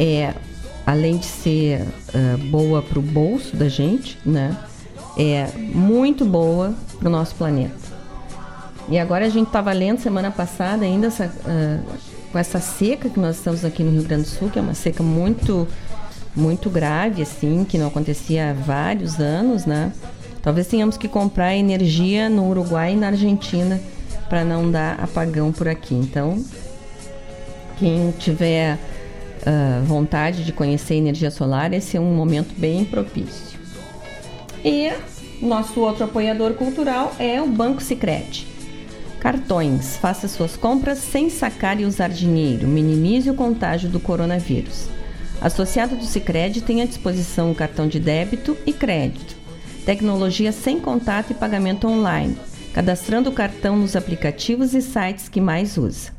é além de ser uh, boa para o bolso da gente, né? É muito boa para o nosso planeta. E agora a gente estava lendo semana passada ainda essa, uh, com essa seca que nós estamos aqui no Rio Grande do Sul, que é uma seca muito muito grave assim, que não acontecia há vários anos, né? Talvez tenhamos que comprar energia no Uruguai e na Argentina para não dar apagão por aqui. Então, quem tiver uh, vontade de conhecer energia solar, esse é um momento bem propício. E nosso outro apoiador cultural é o Banco Sicredi. Cartões. Faça suas compras sem sacar e usar dinheiro. Minimize o contágio do coronavírus. Associado do Sicredi tem à disposição o cartão de débito e crédito. Tecnologia sem contato e pagamento online, cadastrando o cartão nos aplicativos e sites que mais usa.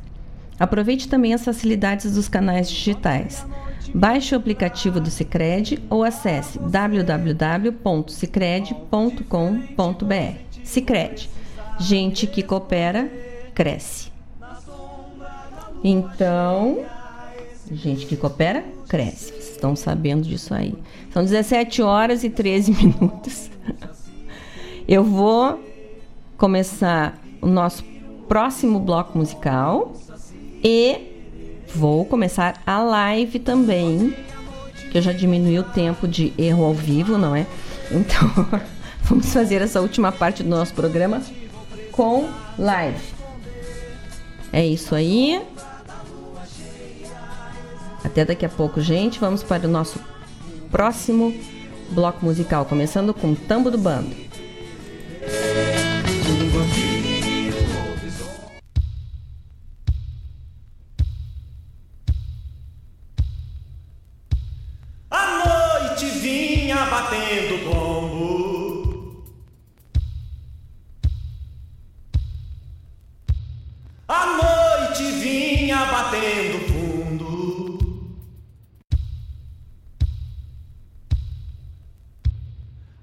Aproveite também as facilidades dos canais digitais. Baixe o aplicativo do Sicredi ou acesse www.sicredi.com.br. Sicredi Gente que coopera, cresce. Então, gente que coopera, cresce. Vocês estão sabendo disso aí. São 17 horas e 13 minutos. Eu vou começar o nosso próximo bloco musical e vou começar a live também, que eu já diminui o tempo de erro ao vivo, não é? Então, vamos fazer essa última parte do nosso programa com live. É isso aí. Até daqui a pouco, gente. Vamos para o nosso próximo bloco musical, começando com Tambo do Bando.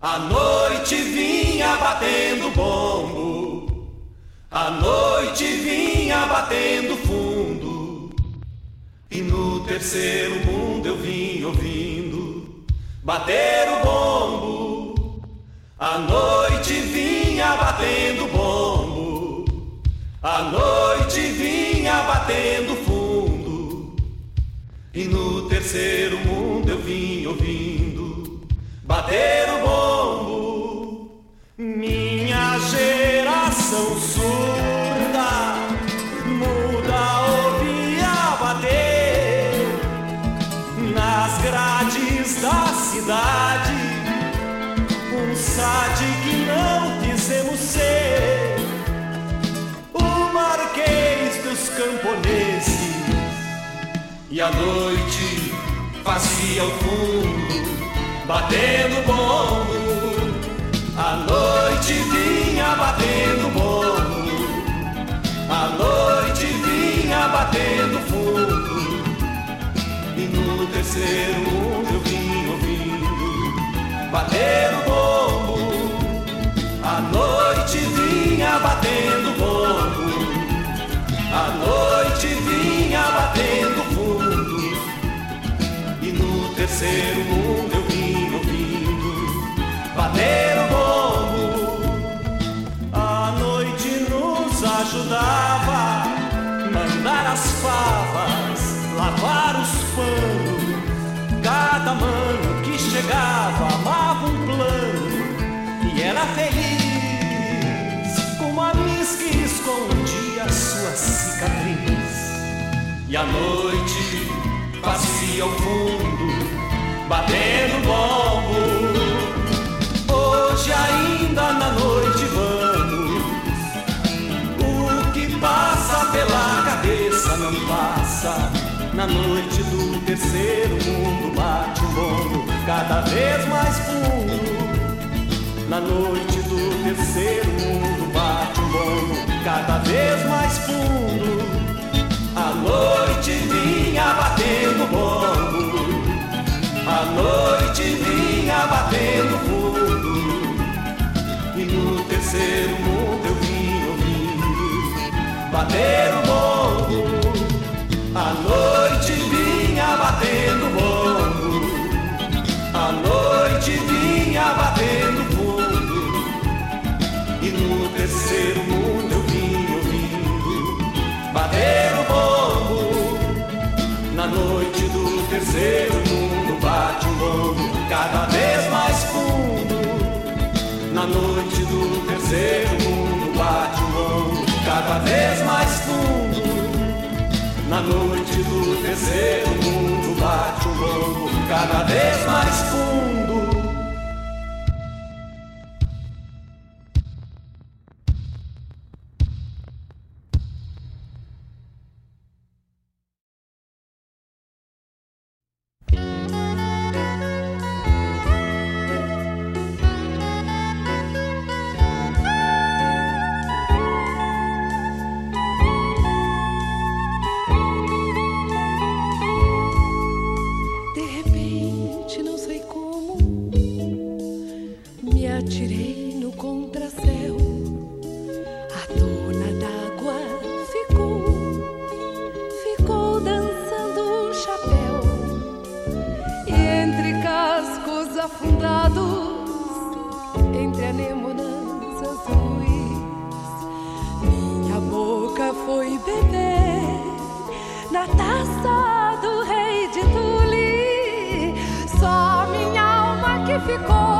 A noite vinha batendo bombo. A noite vinha batendo fundo. E no terceiro mundo eu vim ouvindo bater o bombo. A noite vinha batendo bombo. A noite vinha batendo fundo. E no terceiro mundo eu vim ouvindo bater o bombo. Minha geração surda, muda ouvia bater nas grades da cidade. Um sade que não quisemos ser. O marquês dos camponeses. E a noite fazia o fundo, batendo bombo. A noite vinha batendo bombo. A noite vinha batendo fundo. E no terceiro mundo eu vim ouvindo bater o bombo. A noite vinha batendo bombo. A noite vinha batendo fundo. E no terceiro mundo bater o bombo. A noite nos ajudava mandar as favas, lavar os panos. Cada mano que chegava amava um plano e era feliz como a miss que escondia sua cicatriz. E a noite fazia o fundo, batendo bombo. Na noite do terceiro mundo bate um bombo cada vez mais fundo. Na noite do terceiro mundo bate um bombo cada vez mais fundo. A noite vinha batendo bombo. A noite vinha batendo fundo. E no terceiro mundo eu vim ouvindo bater o bombo. A noite terceiro mundo bate um bongo cada vez mais fundo. Na noite do terceiro mundo bate um bongo cada vez mais fundo. Na noite do terceiro mundo bate um bongo cada vez mais fundo. Anemonas azuis, minha boca foi beber na taça do rei de Tule. Só minha alma que ficou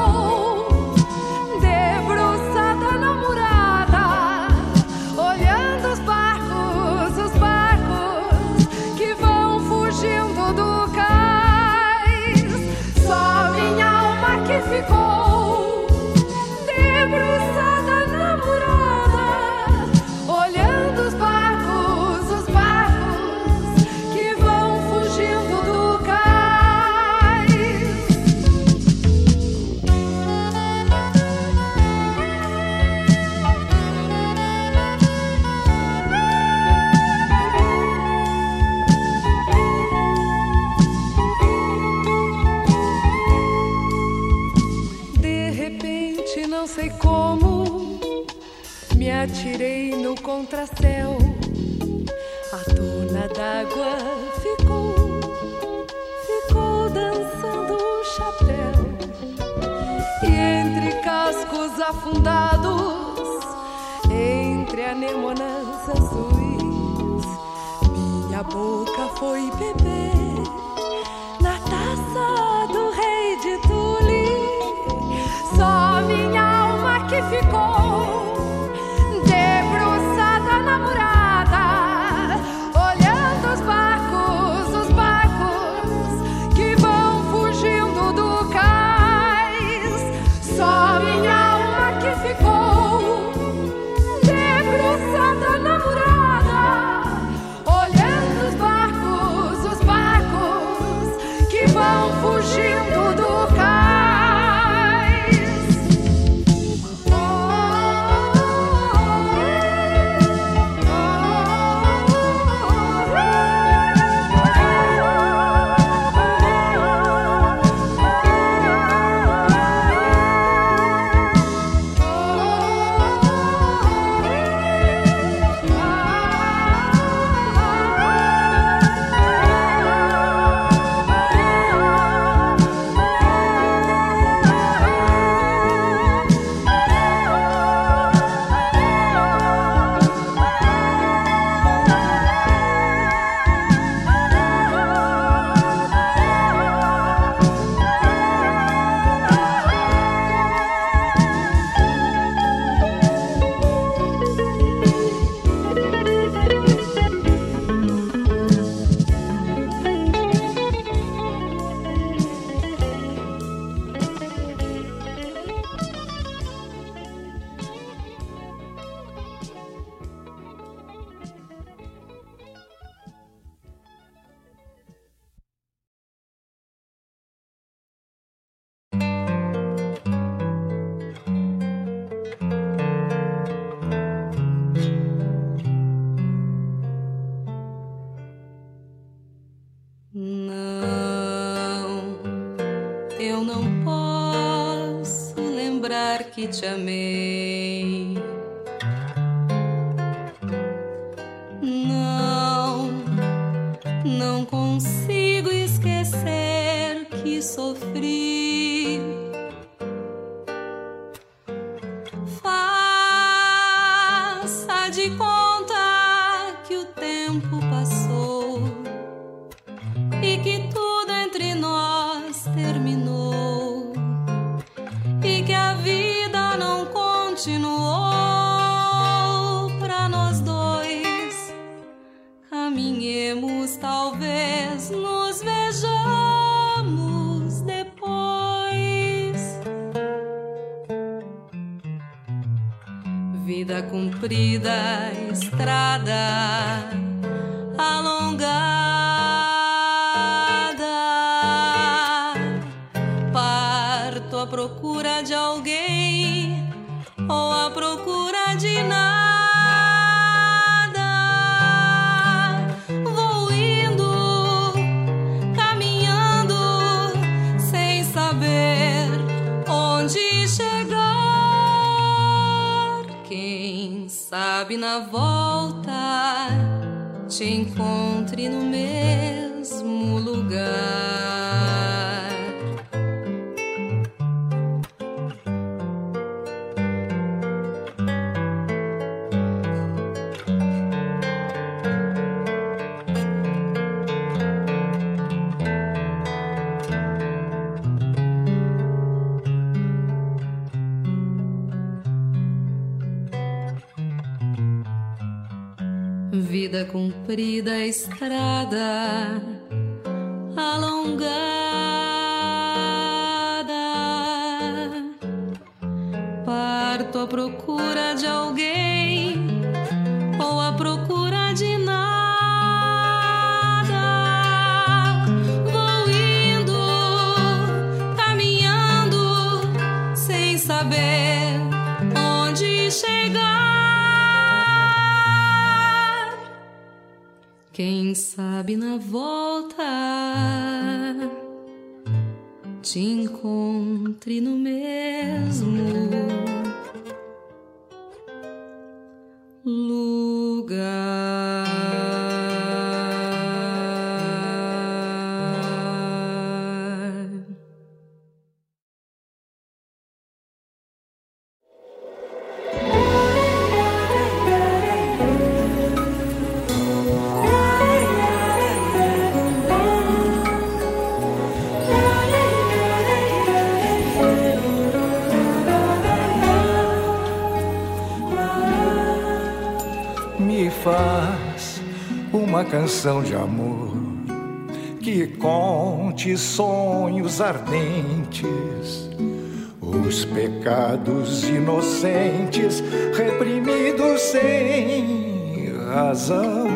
no contracéu. A dona d'água ficou, ficou dançando o chapéu. E entre cascos afundados, entre anemonas azuis, minha boca foi beber te amei. Não, não consigo esquecer que sofri. Faça de conta que o tempo passou. Sabe sonhos ardentes, os pecados inocentes reprimidos sem razão.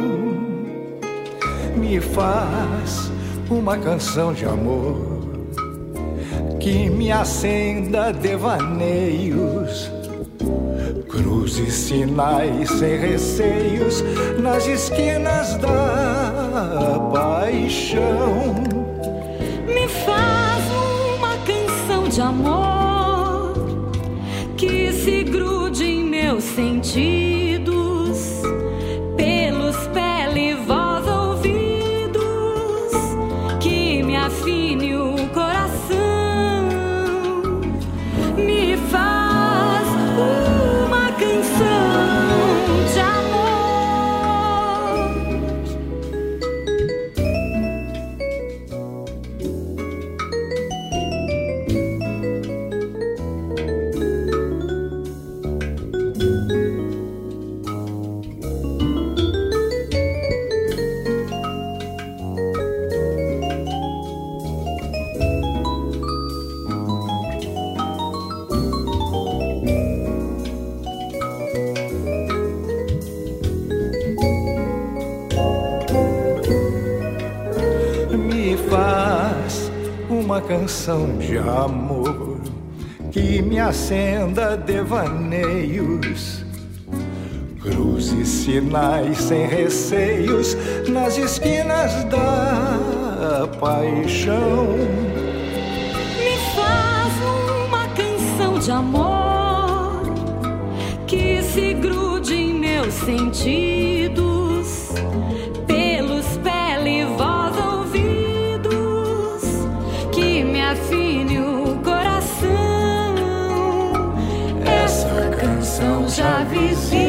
Me faz uma canção de amor que me acenda devaneios Cruzes, sinais sem receios nas esquinas da paixão. De amor que se grude em meus sentidos, canção de amor que me acenda devaneios. Cruzes, sinais sem receios nas esquinas da paixão. Me faz uma canção de amor que se grude em meus sentidos, chavezinho.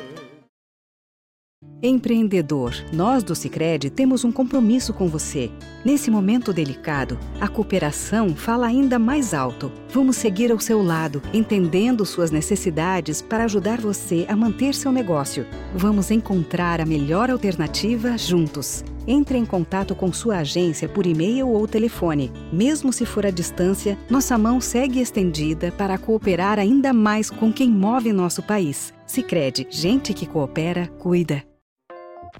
Empreendedor, nós do Sicredi temos um compromisso com você. Nesse momento delicado, a cooperação fala ainda mais alto. Vamos seguir ao seu lado, entendendo suas necessidades para ajudar você a manter seu negócio. Vamos encontrar a melhor alternativa juntos. Entre em contato com sua agência por e-mail ou telefone. Mesmo se for à distância, nossa mão segue estendida para cooperar ainda mais com quem move nosso país. Sicredi, gente que coopera, cuida.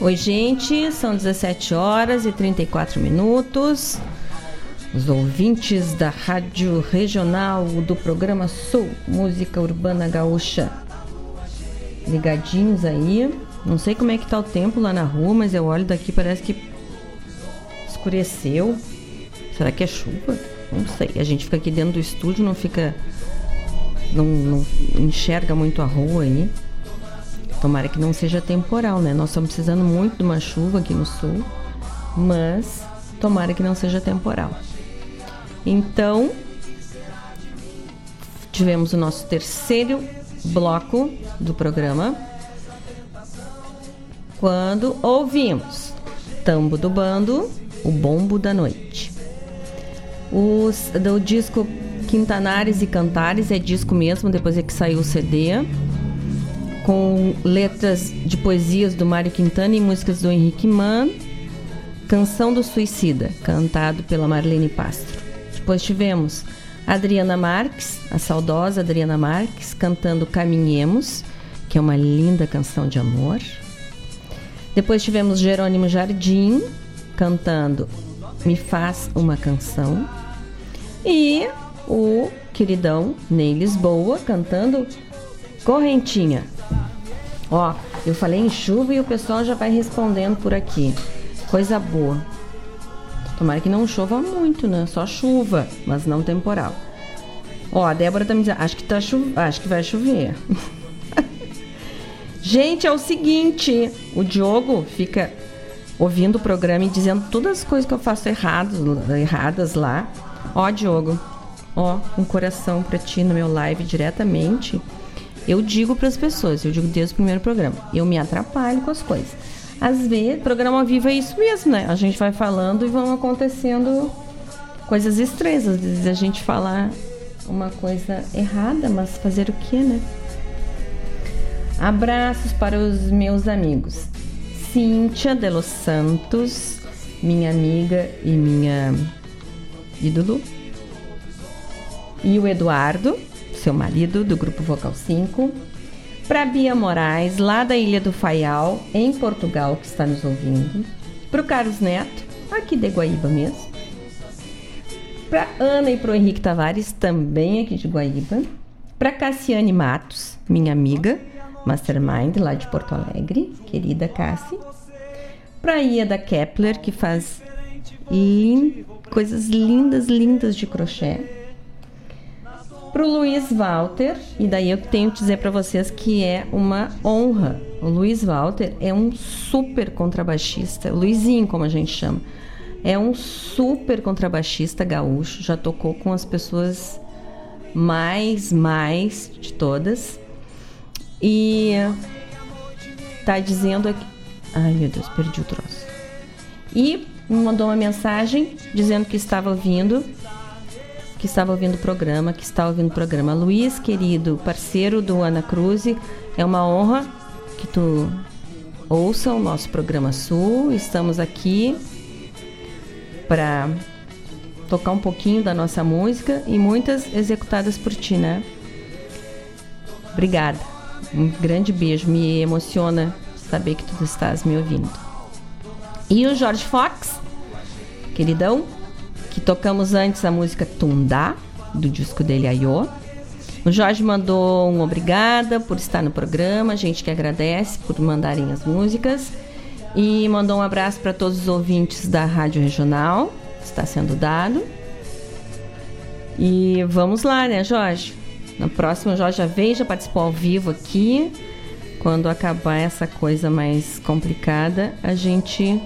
Oi, gente, são 17 horas e 34 minutos. Os ouvintes da Rádio Regional do programa Sul, Música Urbana Gaúcha, ligadinhos aí. Não sei como é que tá o tempo lá na rua, mas eu olho daqui parece que escureceu. Será que é chuva? Não sei. A gente fica aqui dentro do estúdio, não fica. Não, não enxerga muito a rua aí. Tomara que não seja temporal, né? Nós estamos precisando muito de uma chuva aqui no sul, mas tomara que não seja temporal. Então, tivemos o nosso terceiro bloco do programa, quando ouvimos Tambo do Bando, o Bombo da Noite. Os do disco Quintanares e Cantares, é disco mesmo, depois é que saiu o CD com letras de poesias do Mário Quintana e músicas do Henrique Mann, Canção do Suicida, cantado pela Marlene Pastro. Depois tivemos Adriana Marques, a saudosa Adriana Marques, cantando Caminhemos, que é uma linda canção de amor. Depois tivemos Jerônimo Jardim, cantando Me Faz Uma Canção. E o queridão Ney Lisboa, cantando Correntinha. Ó, eu falei em chuva e o pessoal já vai respondendo por aqui. Coisa boa. Tomara que não chova muito, né? Só chuva, mas não temporal. Ó, a Débora tá me dizendo, acho que tá cho... acho que vai chover. Gente, é o seguinte, o Diogo fica ouvindo o programa e dizendo todas as coisas que eu faço errados, erradas lá. Ó, Diogo, ó, um coração pra ti no meu live diretamente. Eu digo para as pessoas, eu digo desde o primeiro programa, eu me atrapalho com as coisas. Às vezes, programa vivo é isso mesmo, né? A gente vai falando e vão acontecendo coisas estranhas. Às vezes a gente fala uma coisa errada, mas fazer o que, né? Abraços para os meus amigos. Cíntia de los Santos, minha amiga e minha ídolo. E o Eduardo, seu marido, do Grupo Vocal 5. Para Bia Moraes, lá da Ilha do Faial, em Portugal, que está nos ouvindo. Para o Carlos Neto, aqui de Guaíba mesmo. Para Ana e para o Henrique Tavares, também aqui de Guaíba. Para Cassiane Matos, minha amiga, Mastermind, lá de Porto Alegre, querida Cassi. Para Ieda Kepler, que faz lin coisas lindas, lindas de crochê. Para o Luiz Walter, e daí eu tenho que dizer para vocês que é uma honra. O Luiz Walter é um super contrabaixista, Luizinho, como a gente chama. É um super contrabaixista gaúcho, já tocou com as pessoas mais, mais de todas. E tá dizendo aqui. Ai meu Deus, perdi o troço. E mandou uma mensagem dizendo que estava ouvindo, que estava ouvindo o programa, que está ouvindo o programa. Luiz, querido, parceiro do Ana Cruz, é uma honra que tu ouça o nosso programa Sul. Estamos aqui para tocar um pouquinho da nossa música e muitas executadas por ti, né? Obrigada. Um grande beijo. Me emociona saber que tu estás me ouvindo. E o Jorge Fox, queridão, que tocamos antes a música Tundá, do disco dele Aiô. O Jorge mandou um obrigada por estar no programa, a gente que agradece por mandarem as músicas. E mandou um abraço para todos os ouvintes da Rádio Regional, está sendo dado. E vamos lá, né, Jorge? Na próxima, o Jorge já veio, já participou ao vivo aqui. Quando acabar essa coisa mais complicada, a gente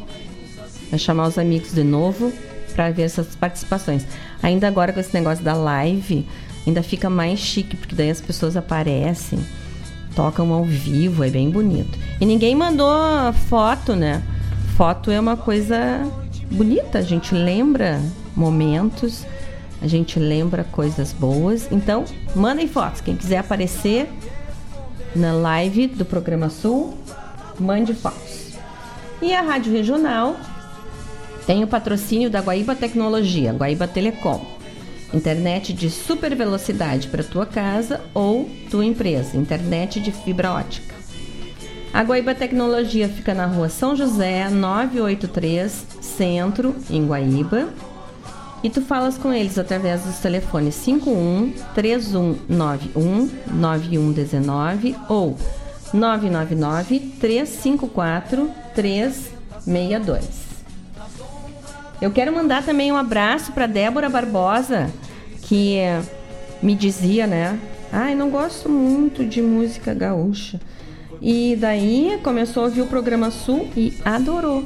vai chamar os amigos de novo para ver essas participações. Ainda agora com esse negócio da live, ainda fica mais chique, porque daí as pessoas aparecem, tocam ao vivo, é bem bonito. E ninguém mandou foto, né? Foto é uma coisa bonita, a gente lembra momentos, a gente lembra coisas boas. Então, mandem fotos. Quem quiser aparecer na live do programa Sul, mande fotos. E a Rádio Regional tem o patrocínio da Guaíba Tecnologia, Guaíba Telecom. Internet de super velocidade para tua casa ou tua empresa, internet de fibra ótica. A Guaíba Tecnologia fica na rua São José, 983, Centro, em Guaíba. E tu falas com eles através dos telefones 51 3191 9119 ou 999 354 362. Eu quero mandar também um abraço para Débora Barbosa, que me dizia, né? Ai, não gosto muito de música gaúcha. E daí começou a ouvir o programa Sul e adorou.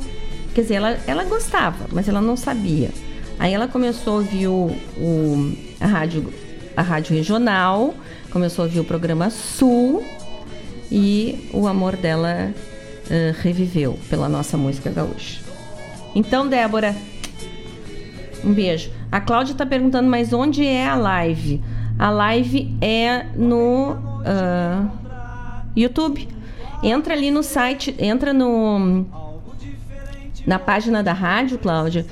Quer dizer, ela, ela gostava, mas ela não sabia. Aí ela começou a ouvir o, o, a, rádio, a rádio regional, começou a ouvir o programa Sul e o amor dela uh, reviveu pela nossa música gaúcha. Então, Débora, um beijo. A Cláudia está perguntando, mas onde é a live? A live é no uh, YouTube. Entra ali no site, entra no na página da rádio, Cláudia,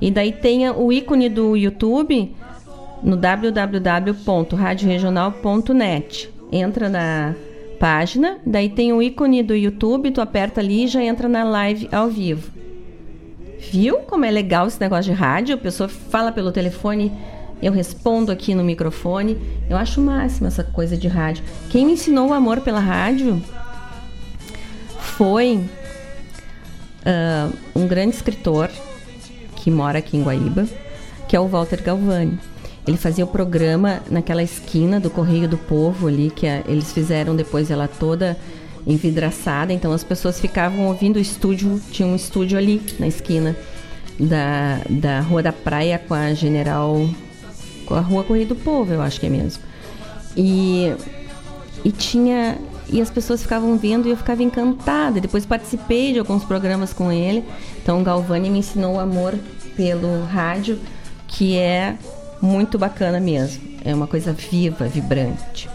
e daí tem o ícone do YouTube no www.radioregional.net. Entra na página, daí tem o ícone do YouTube, tu aperta ali e já entra na live ao vivo. Viu como é legal esse negócio de rádio? A pessoa fala pelo telefone, eu respondo aqui no microfone. Eu acho máximo essa coisa de rádio. Quem me ensinou o amor pela rádio foi uh, um grande escritor que mora aqui em Guaíba, que é o Walter Galvani. Ele fazia o programa naquela esquina do Correio do Povo ali, que a, eles fizeram depois ela toda envidraçada, então as pessoas ficavam ouvindo o estúdio, tinha um estúdio ali na esquina da, da Rua da Praia com a General, com a Rua Correio do Povo, eu acho que é mesmo. E, e tinha e as pessoas ficavam vendo e eu ficava encantada. Depois participei de alguns programas com ele. Então o Galvani me ensinou o amor pelo rádio, que é muito bacana mesmo. É uma coisa viva, vibrante.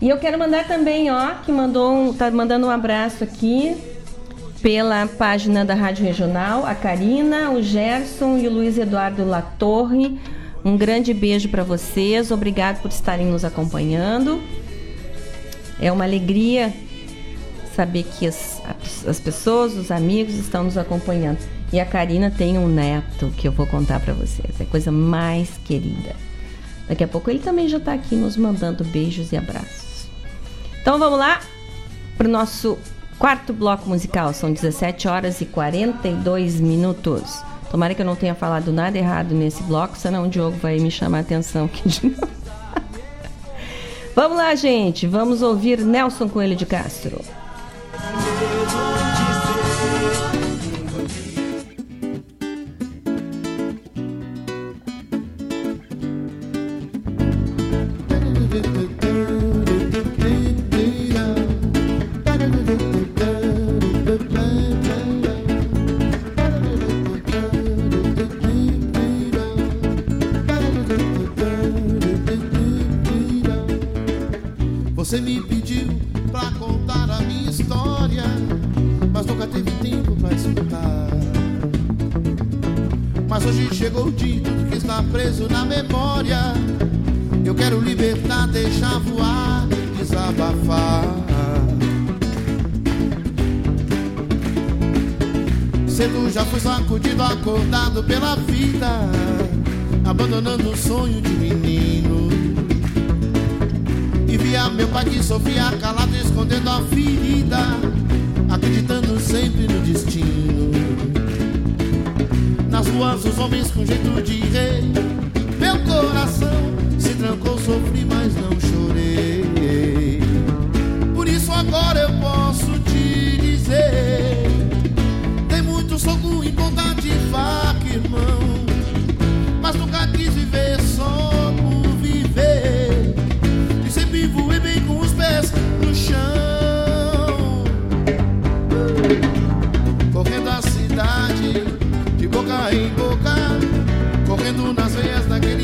E eu quero mandar também, ó, que mandou um, tá mandando um abraço aqui pela página da Rádio Regional, a Karina, o Gerson e o Luiz Eduardo Latorre. Um grande beijo para vocês. Obrigado por estarem nos acompanhando. É uma alegria saber que as, as pessoas, os amigos estão nos acompanhando. E a Karina tem um neto que eu vou contar para vocês. É a coisa mais querida. Daqui a pouco ele também já está aqui nos mandando beijos e abraços. Então vamos lá para o nosso quarto bloco musical. São 17 horas e 42 minutos. Tomara que eu não tenha falado nada errado nesse bloco, senão o Diogo vai me chamar a atenção aqui de novo. Vamos lá, gente. Vamos ouvir Nelson Coelho de Castro. Sacudido, acordado pela vida, abandonando o sonho de menino. E via meu pai que sofria calado, escondendo a ferida, acreditando sempre no destino. Nas ruas, os homens com jeito de rei, meu coração se trancou, sofri, mas não chorei. De boca em boca. Correndo nas veias daquele que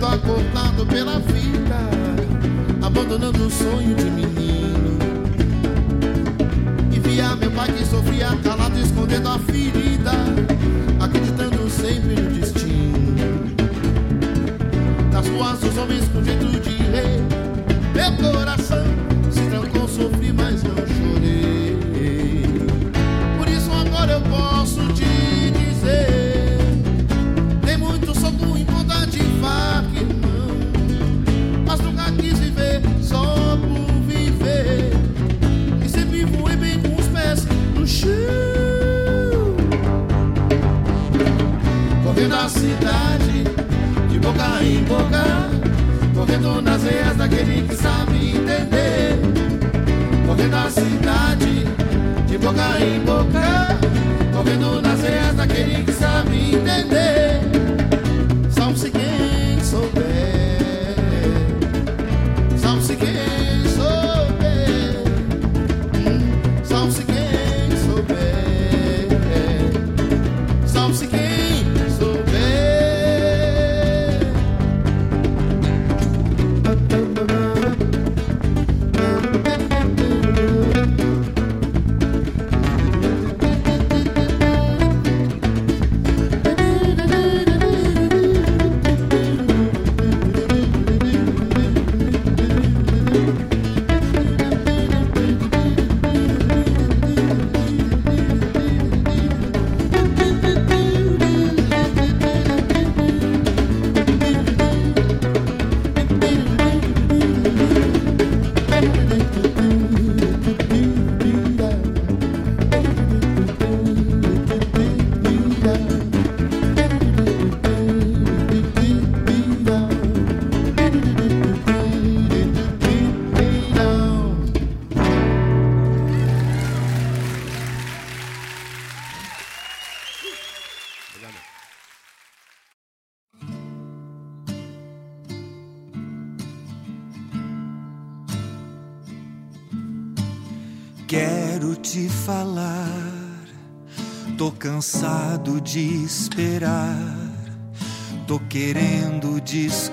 sacudido, acordado pela vida, abandonando o sonho de menino. E via meu pai que sofria calado, escondendo a ferida, acreditando sempre no destino. Das ruas, os homens com jeito de rei, meu coração Correndo nas veias daquele que sabe entender. Correndo a cidade, de boca em boca. Correndo nas veias daquele que sabe entender. Cansado de esperar, tô querendo descontar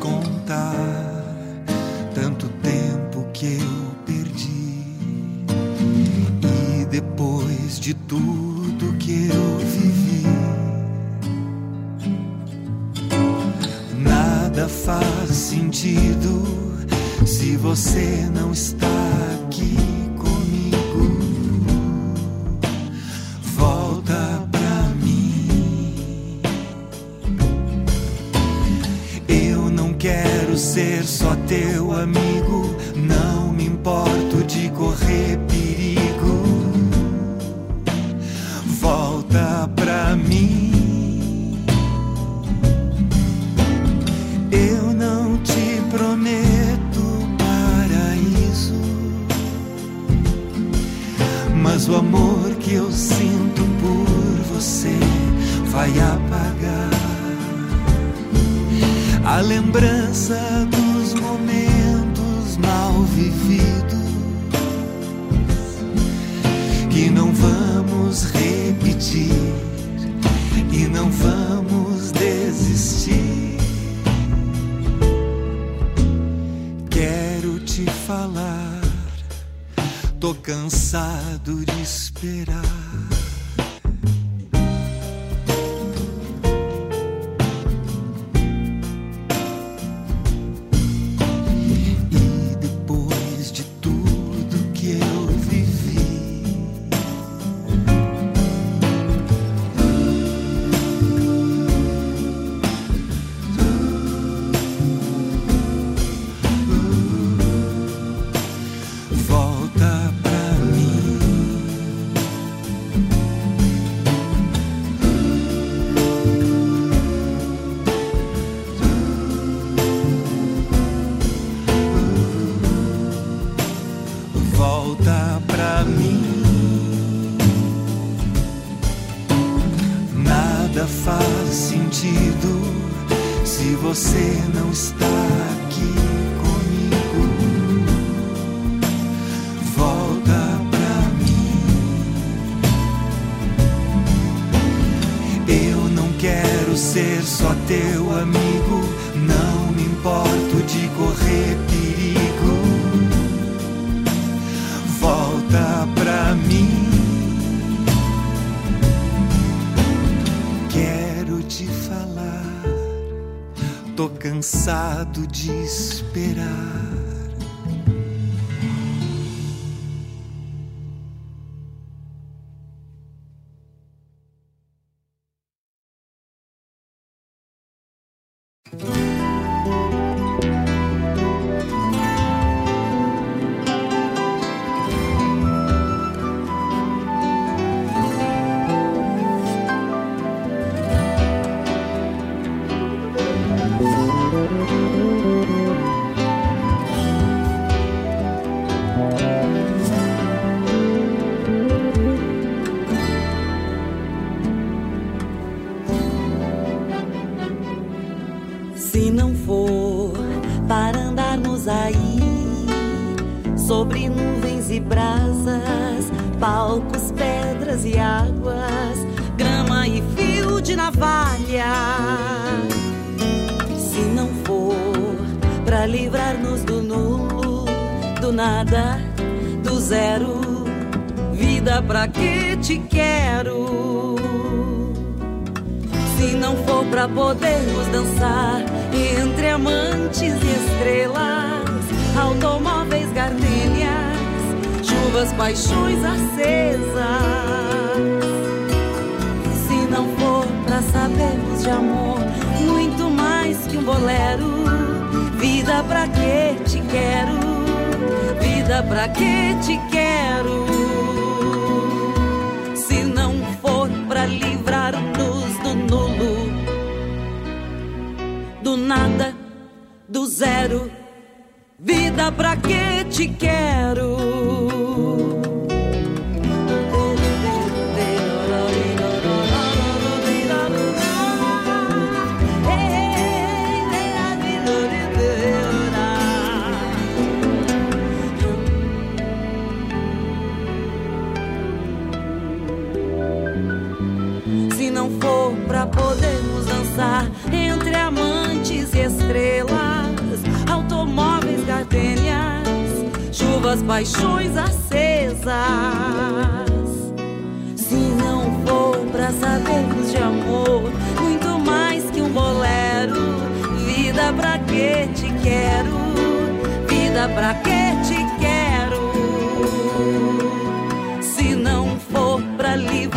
esperar.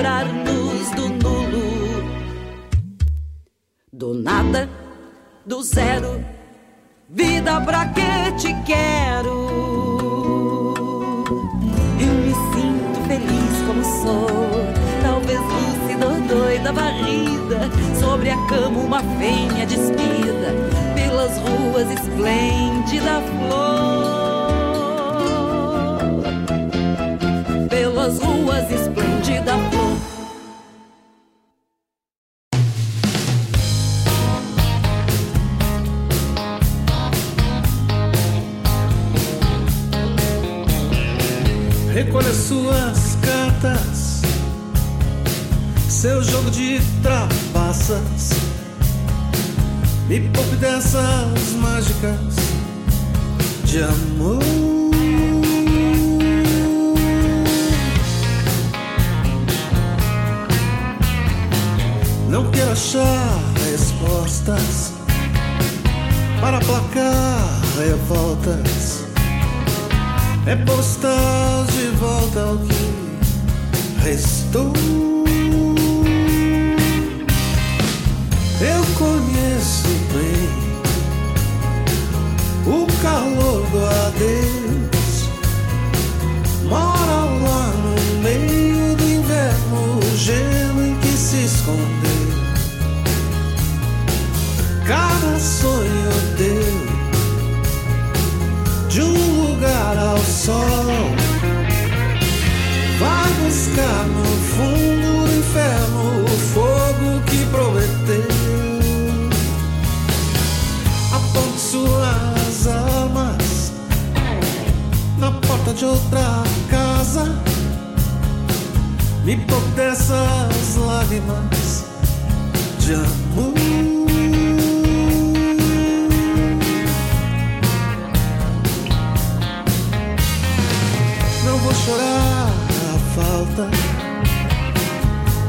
Livrar-nos do nulo, do nada, do zero, vida pra que te quero. Eu me sinto feliz como sou, talvez lúcida ou doida, varrida sobre a cama uma fêmea despida pelas ruas esplêndida flor, pelas ruas esplêndida cartas, seu jogo de trapaças. Me poupe dessas mágicas de amor. Não quero achar respostas para aplacar revoltas. É postar de volta ao que restou. Eu conheço bem o calor do adeus. Mora lá no meio do inverno, o gelo em que se escondeu. Cada sonho deu de um lugar ao sol. Vai buscar no fundo do inferno o fogo que prometeu. Aponte suas armas na porta de outra casa. Me poupe dessas lágrimas de amor.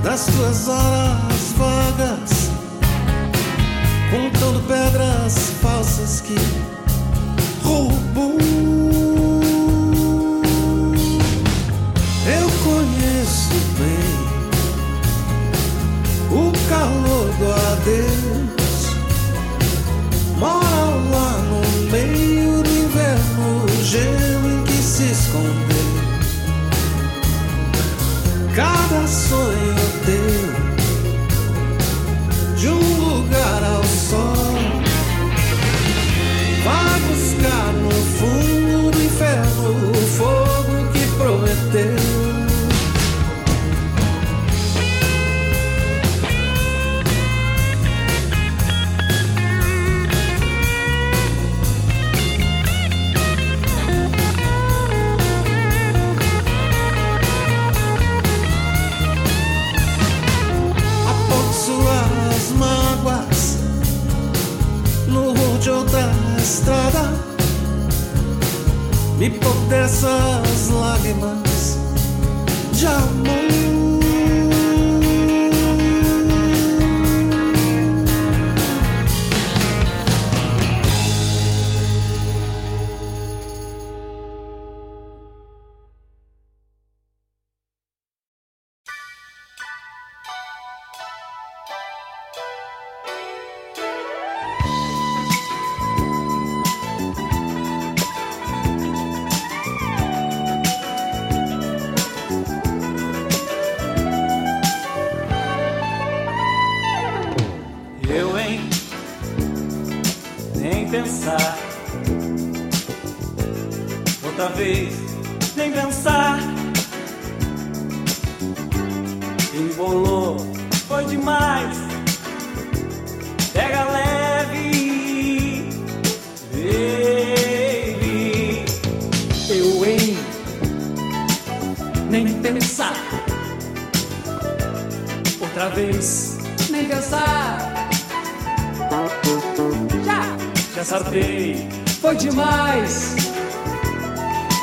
Das tuas horas vagas, contando pedras falsas que roubou. Eu conheço bem o calor do adeus. Mora lá no meio do inverno, gelo em que se escondeu. Cada sonho teu dessas lágrimas pensar. Outra vez, nem pensar. Embolou, foi demais. Pega leve, baby. Eu, hein? Nem pensar. Outra vez, nem pensar. Sartei, foi demais.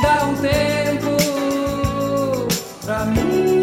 Dá um tempo pra mim.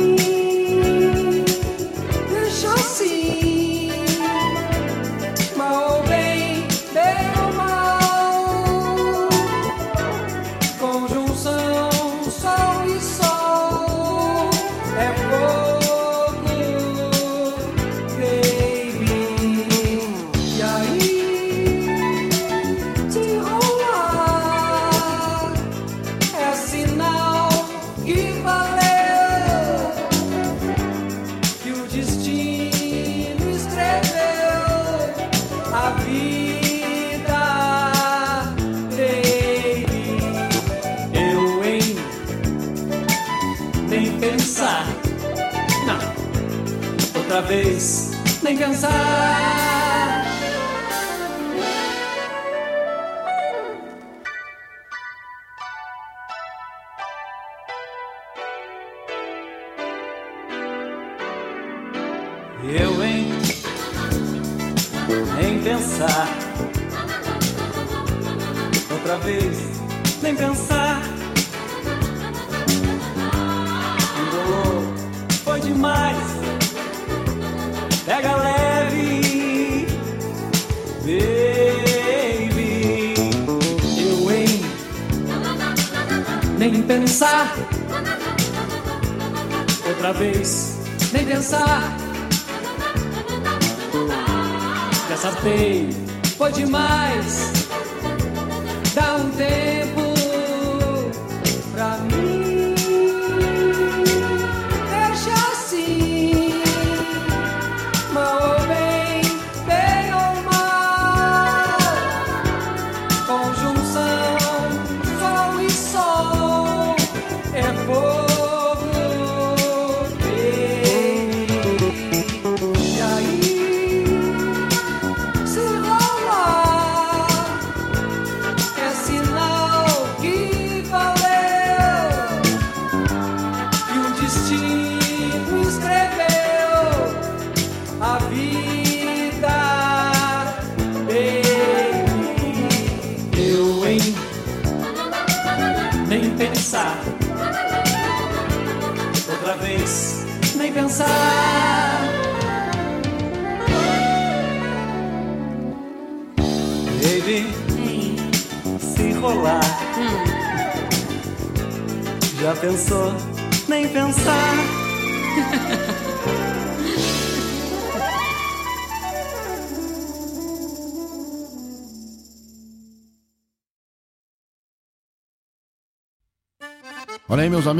Nem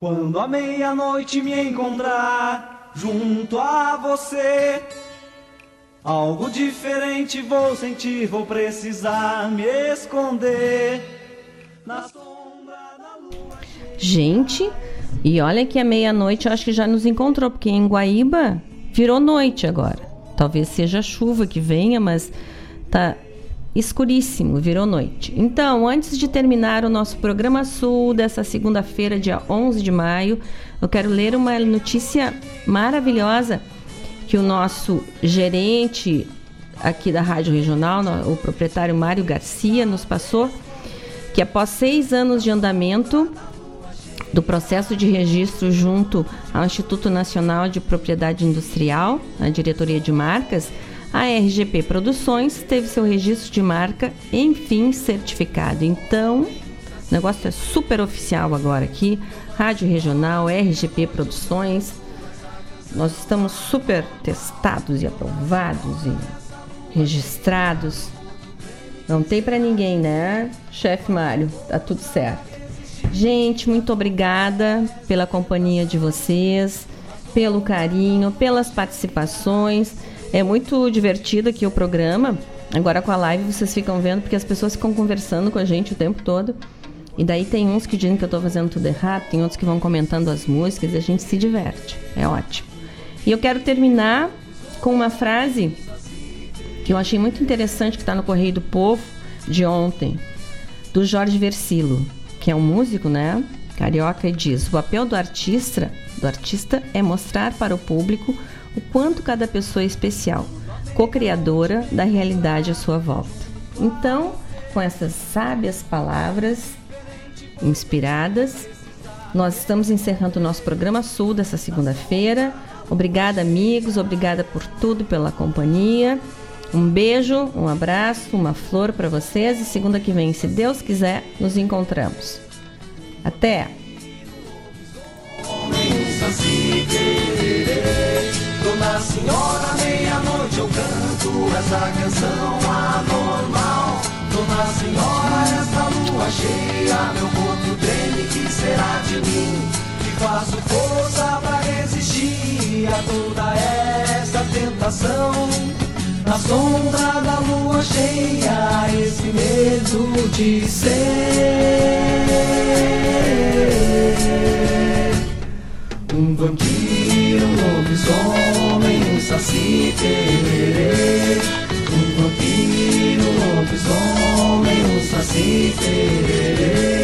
Quando a meia-noite me encontrar junto a você, algo diferente vou sentir, vou precisar me esconder. Na Gente, e olha que a meia-noite eu acho que já nos encontrou, porque em Guaíba virou noite agora. Talvez seja chuva que venha, mas tá escuríssimo, virou noite. Então, antes de terminar o nosso programa Sul dessa segunda-feira, dia 11 de maio, eu quero ler uma notícia maravilhosa que o nosso gerente aqui da Rádio Regional, o proprietário Mário Garcia, nos passou, que após seis anos de andamento, do processo de registro junto ao Instituto Nacional de Propriedade Industrial, na diretoria de marcas, a RGP Produções teve seu registro de marca, enfim, certificado. Então, o negócio é super oficial agora aqui. Rádio Regional, RGP Produções. Nós estamos super testados e aprovados e registrados. Não tem para ninguém, né, chefe Mário? Tá tudo certo. Gente, muito obrigada pela companhia de vocês, pelo carinho, pelas participações. É muito divertido aqui o programa. Agora com a live vocês ficam vendo porque as pessoas ficam conversando com a gente o tempo todo. E daí tem uns que dizem que eu estou fazendo tudo errado, tem outros que vão comentando as músicas e a gente se diverte. É ótimo. E eu quero terminar com uma frase que eu achei muito interessante que está no Correio do Povo de ontem, do Jorge Versilo, que é um músico, né? Carioca e diz: "O papel do artista, do artista é mostrar para o público o quanto cada pessoa é especial, co-criadora da realidade à sua volta". Então, com essas sábias palavras inspiradas, nós estamos encerrando o nosso programa Sul dessa segunda-feira. Obrigada, amigos, obrigada por tudo, pela companhia. Um beijo, um abraço, uma flor para vocês e segunda que vem, se Deus quiser, nos encontramos. Até! Dona Senhora, meia-noite eu canto essa canção anormal. Dona Senhora, esta lua cheia, meu corpo treme, que será de mim? Que faço força pra resistir a toda esta tentação. Na sombra da lua cheia, esse medo de ser um vampiro, um lobisomem, um saci pererê. Um vampiro, um lobisomem, um saci pererê.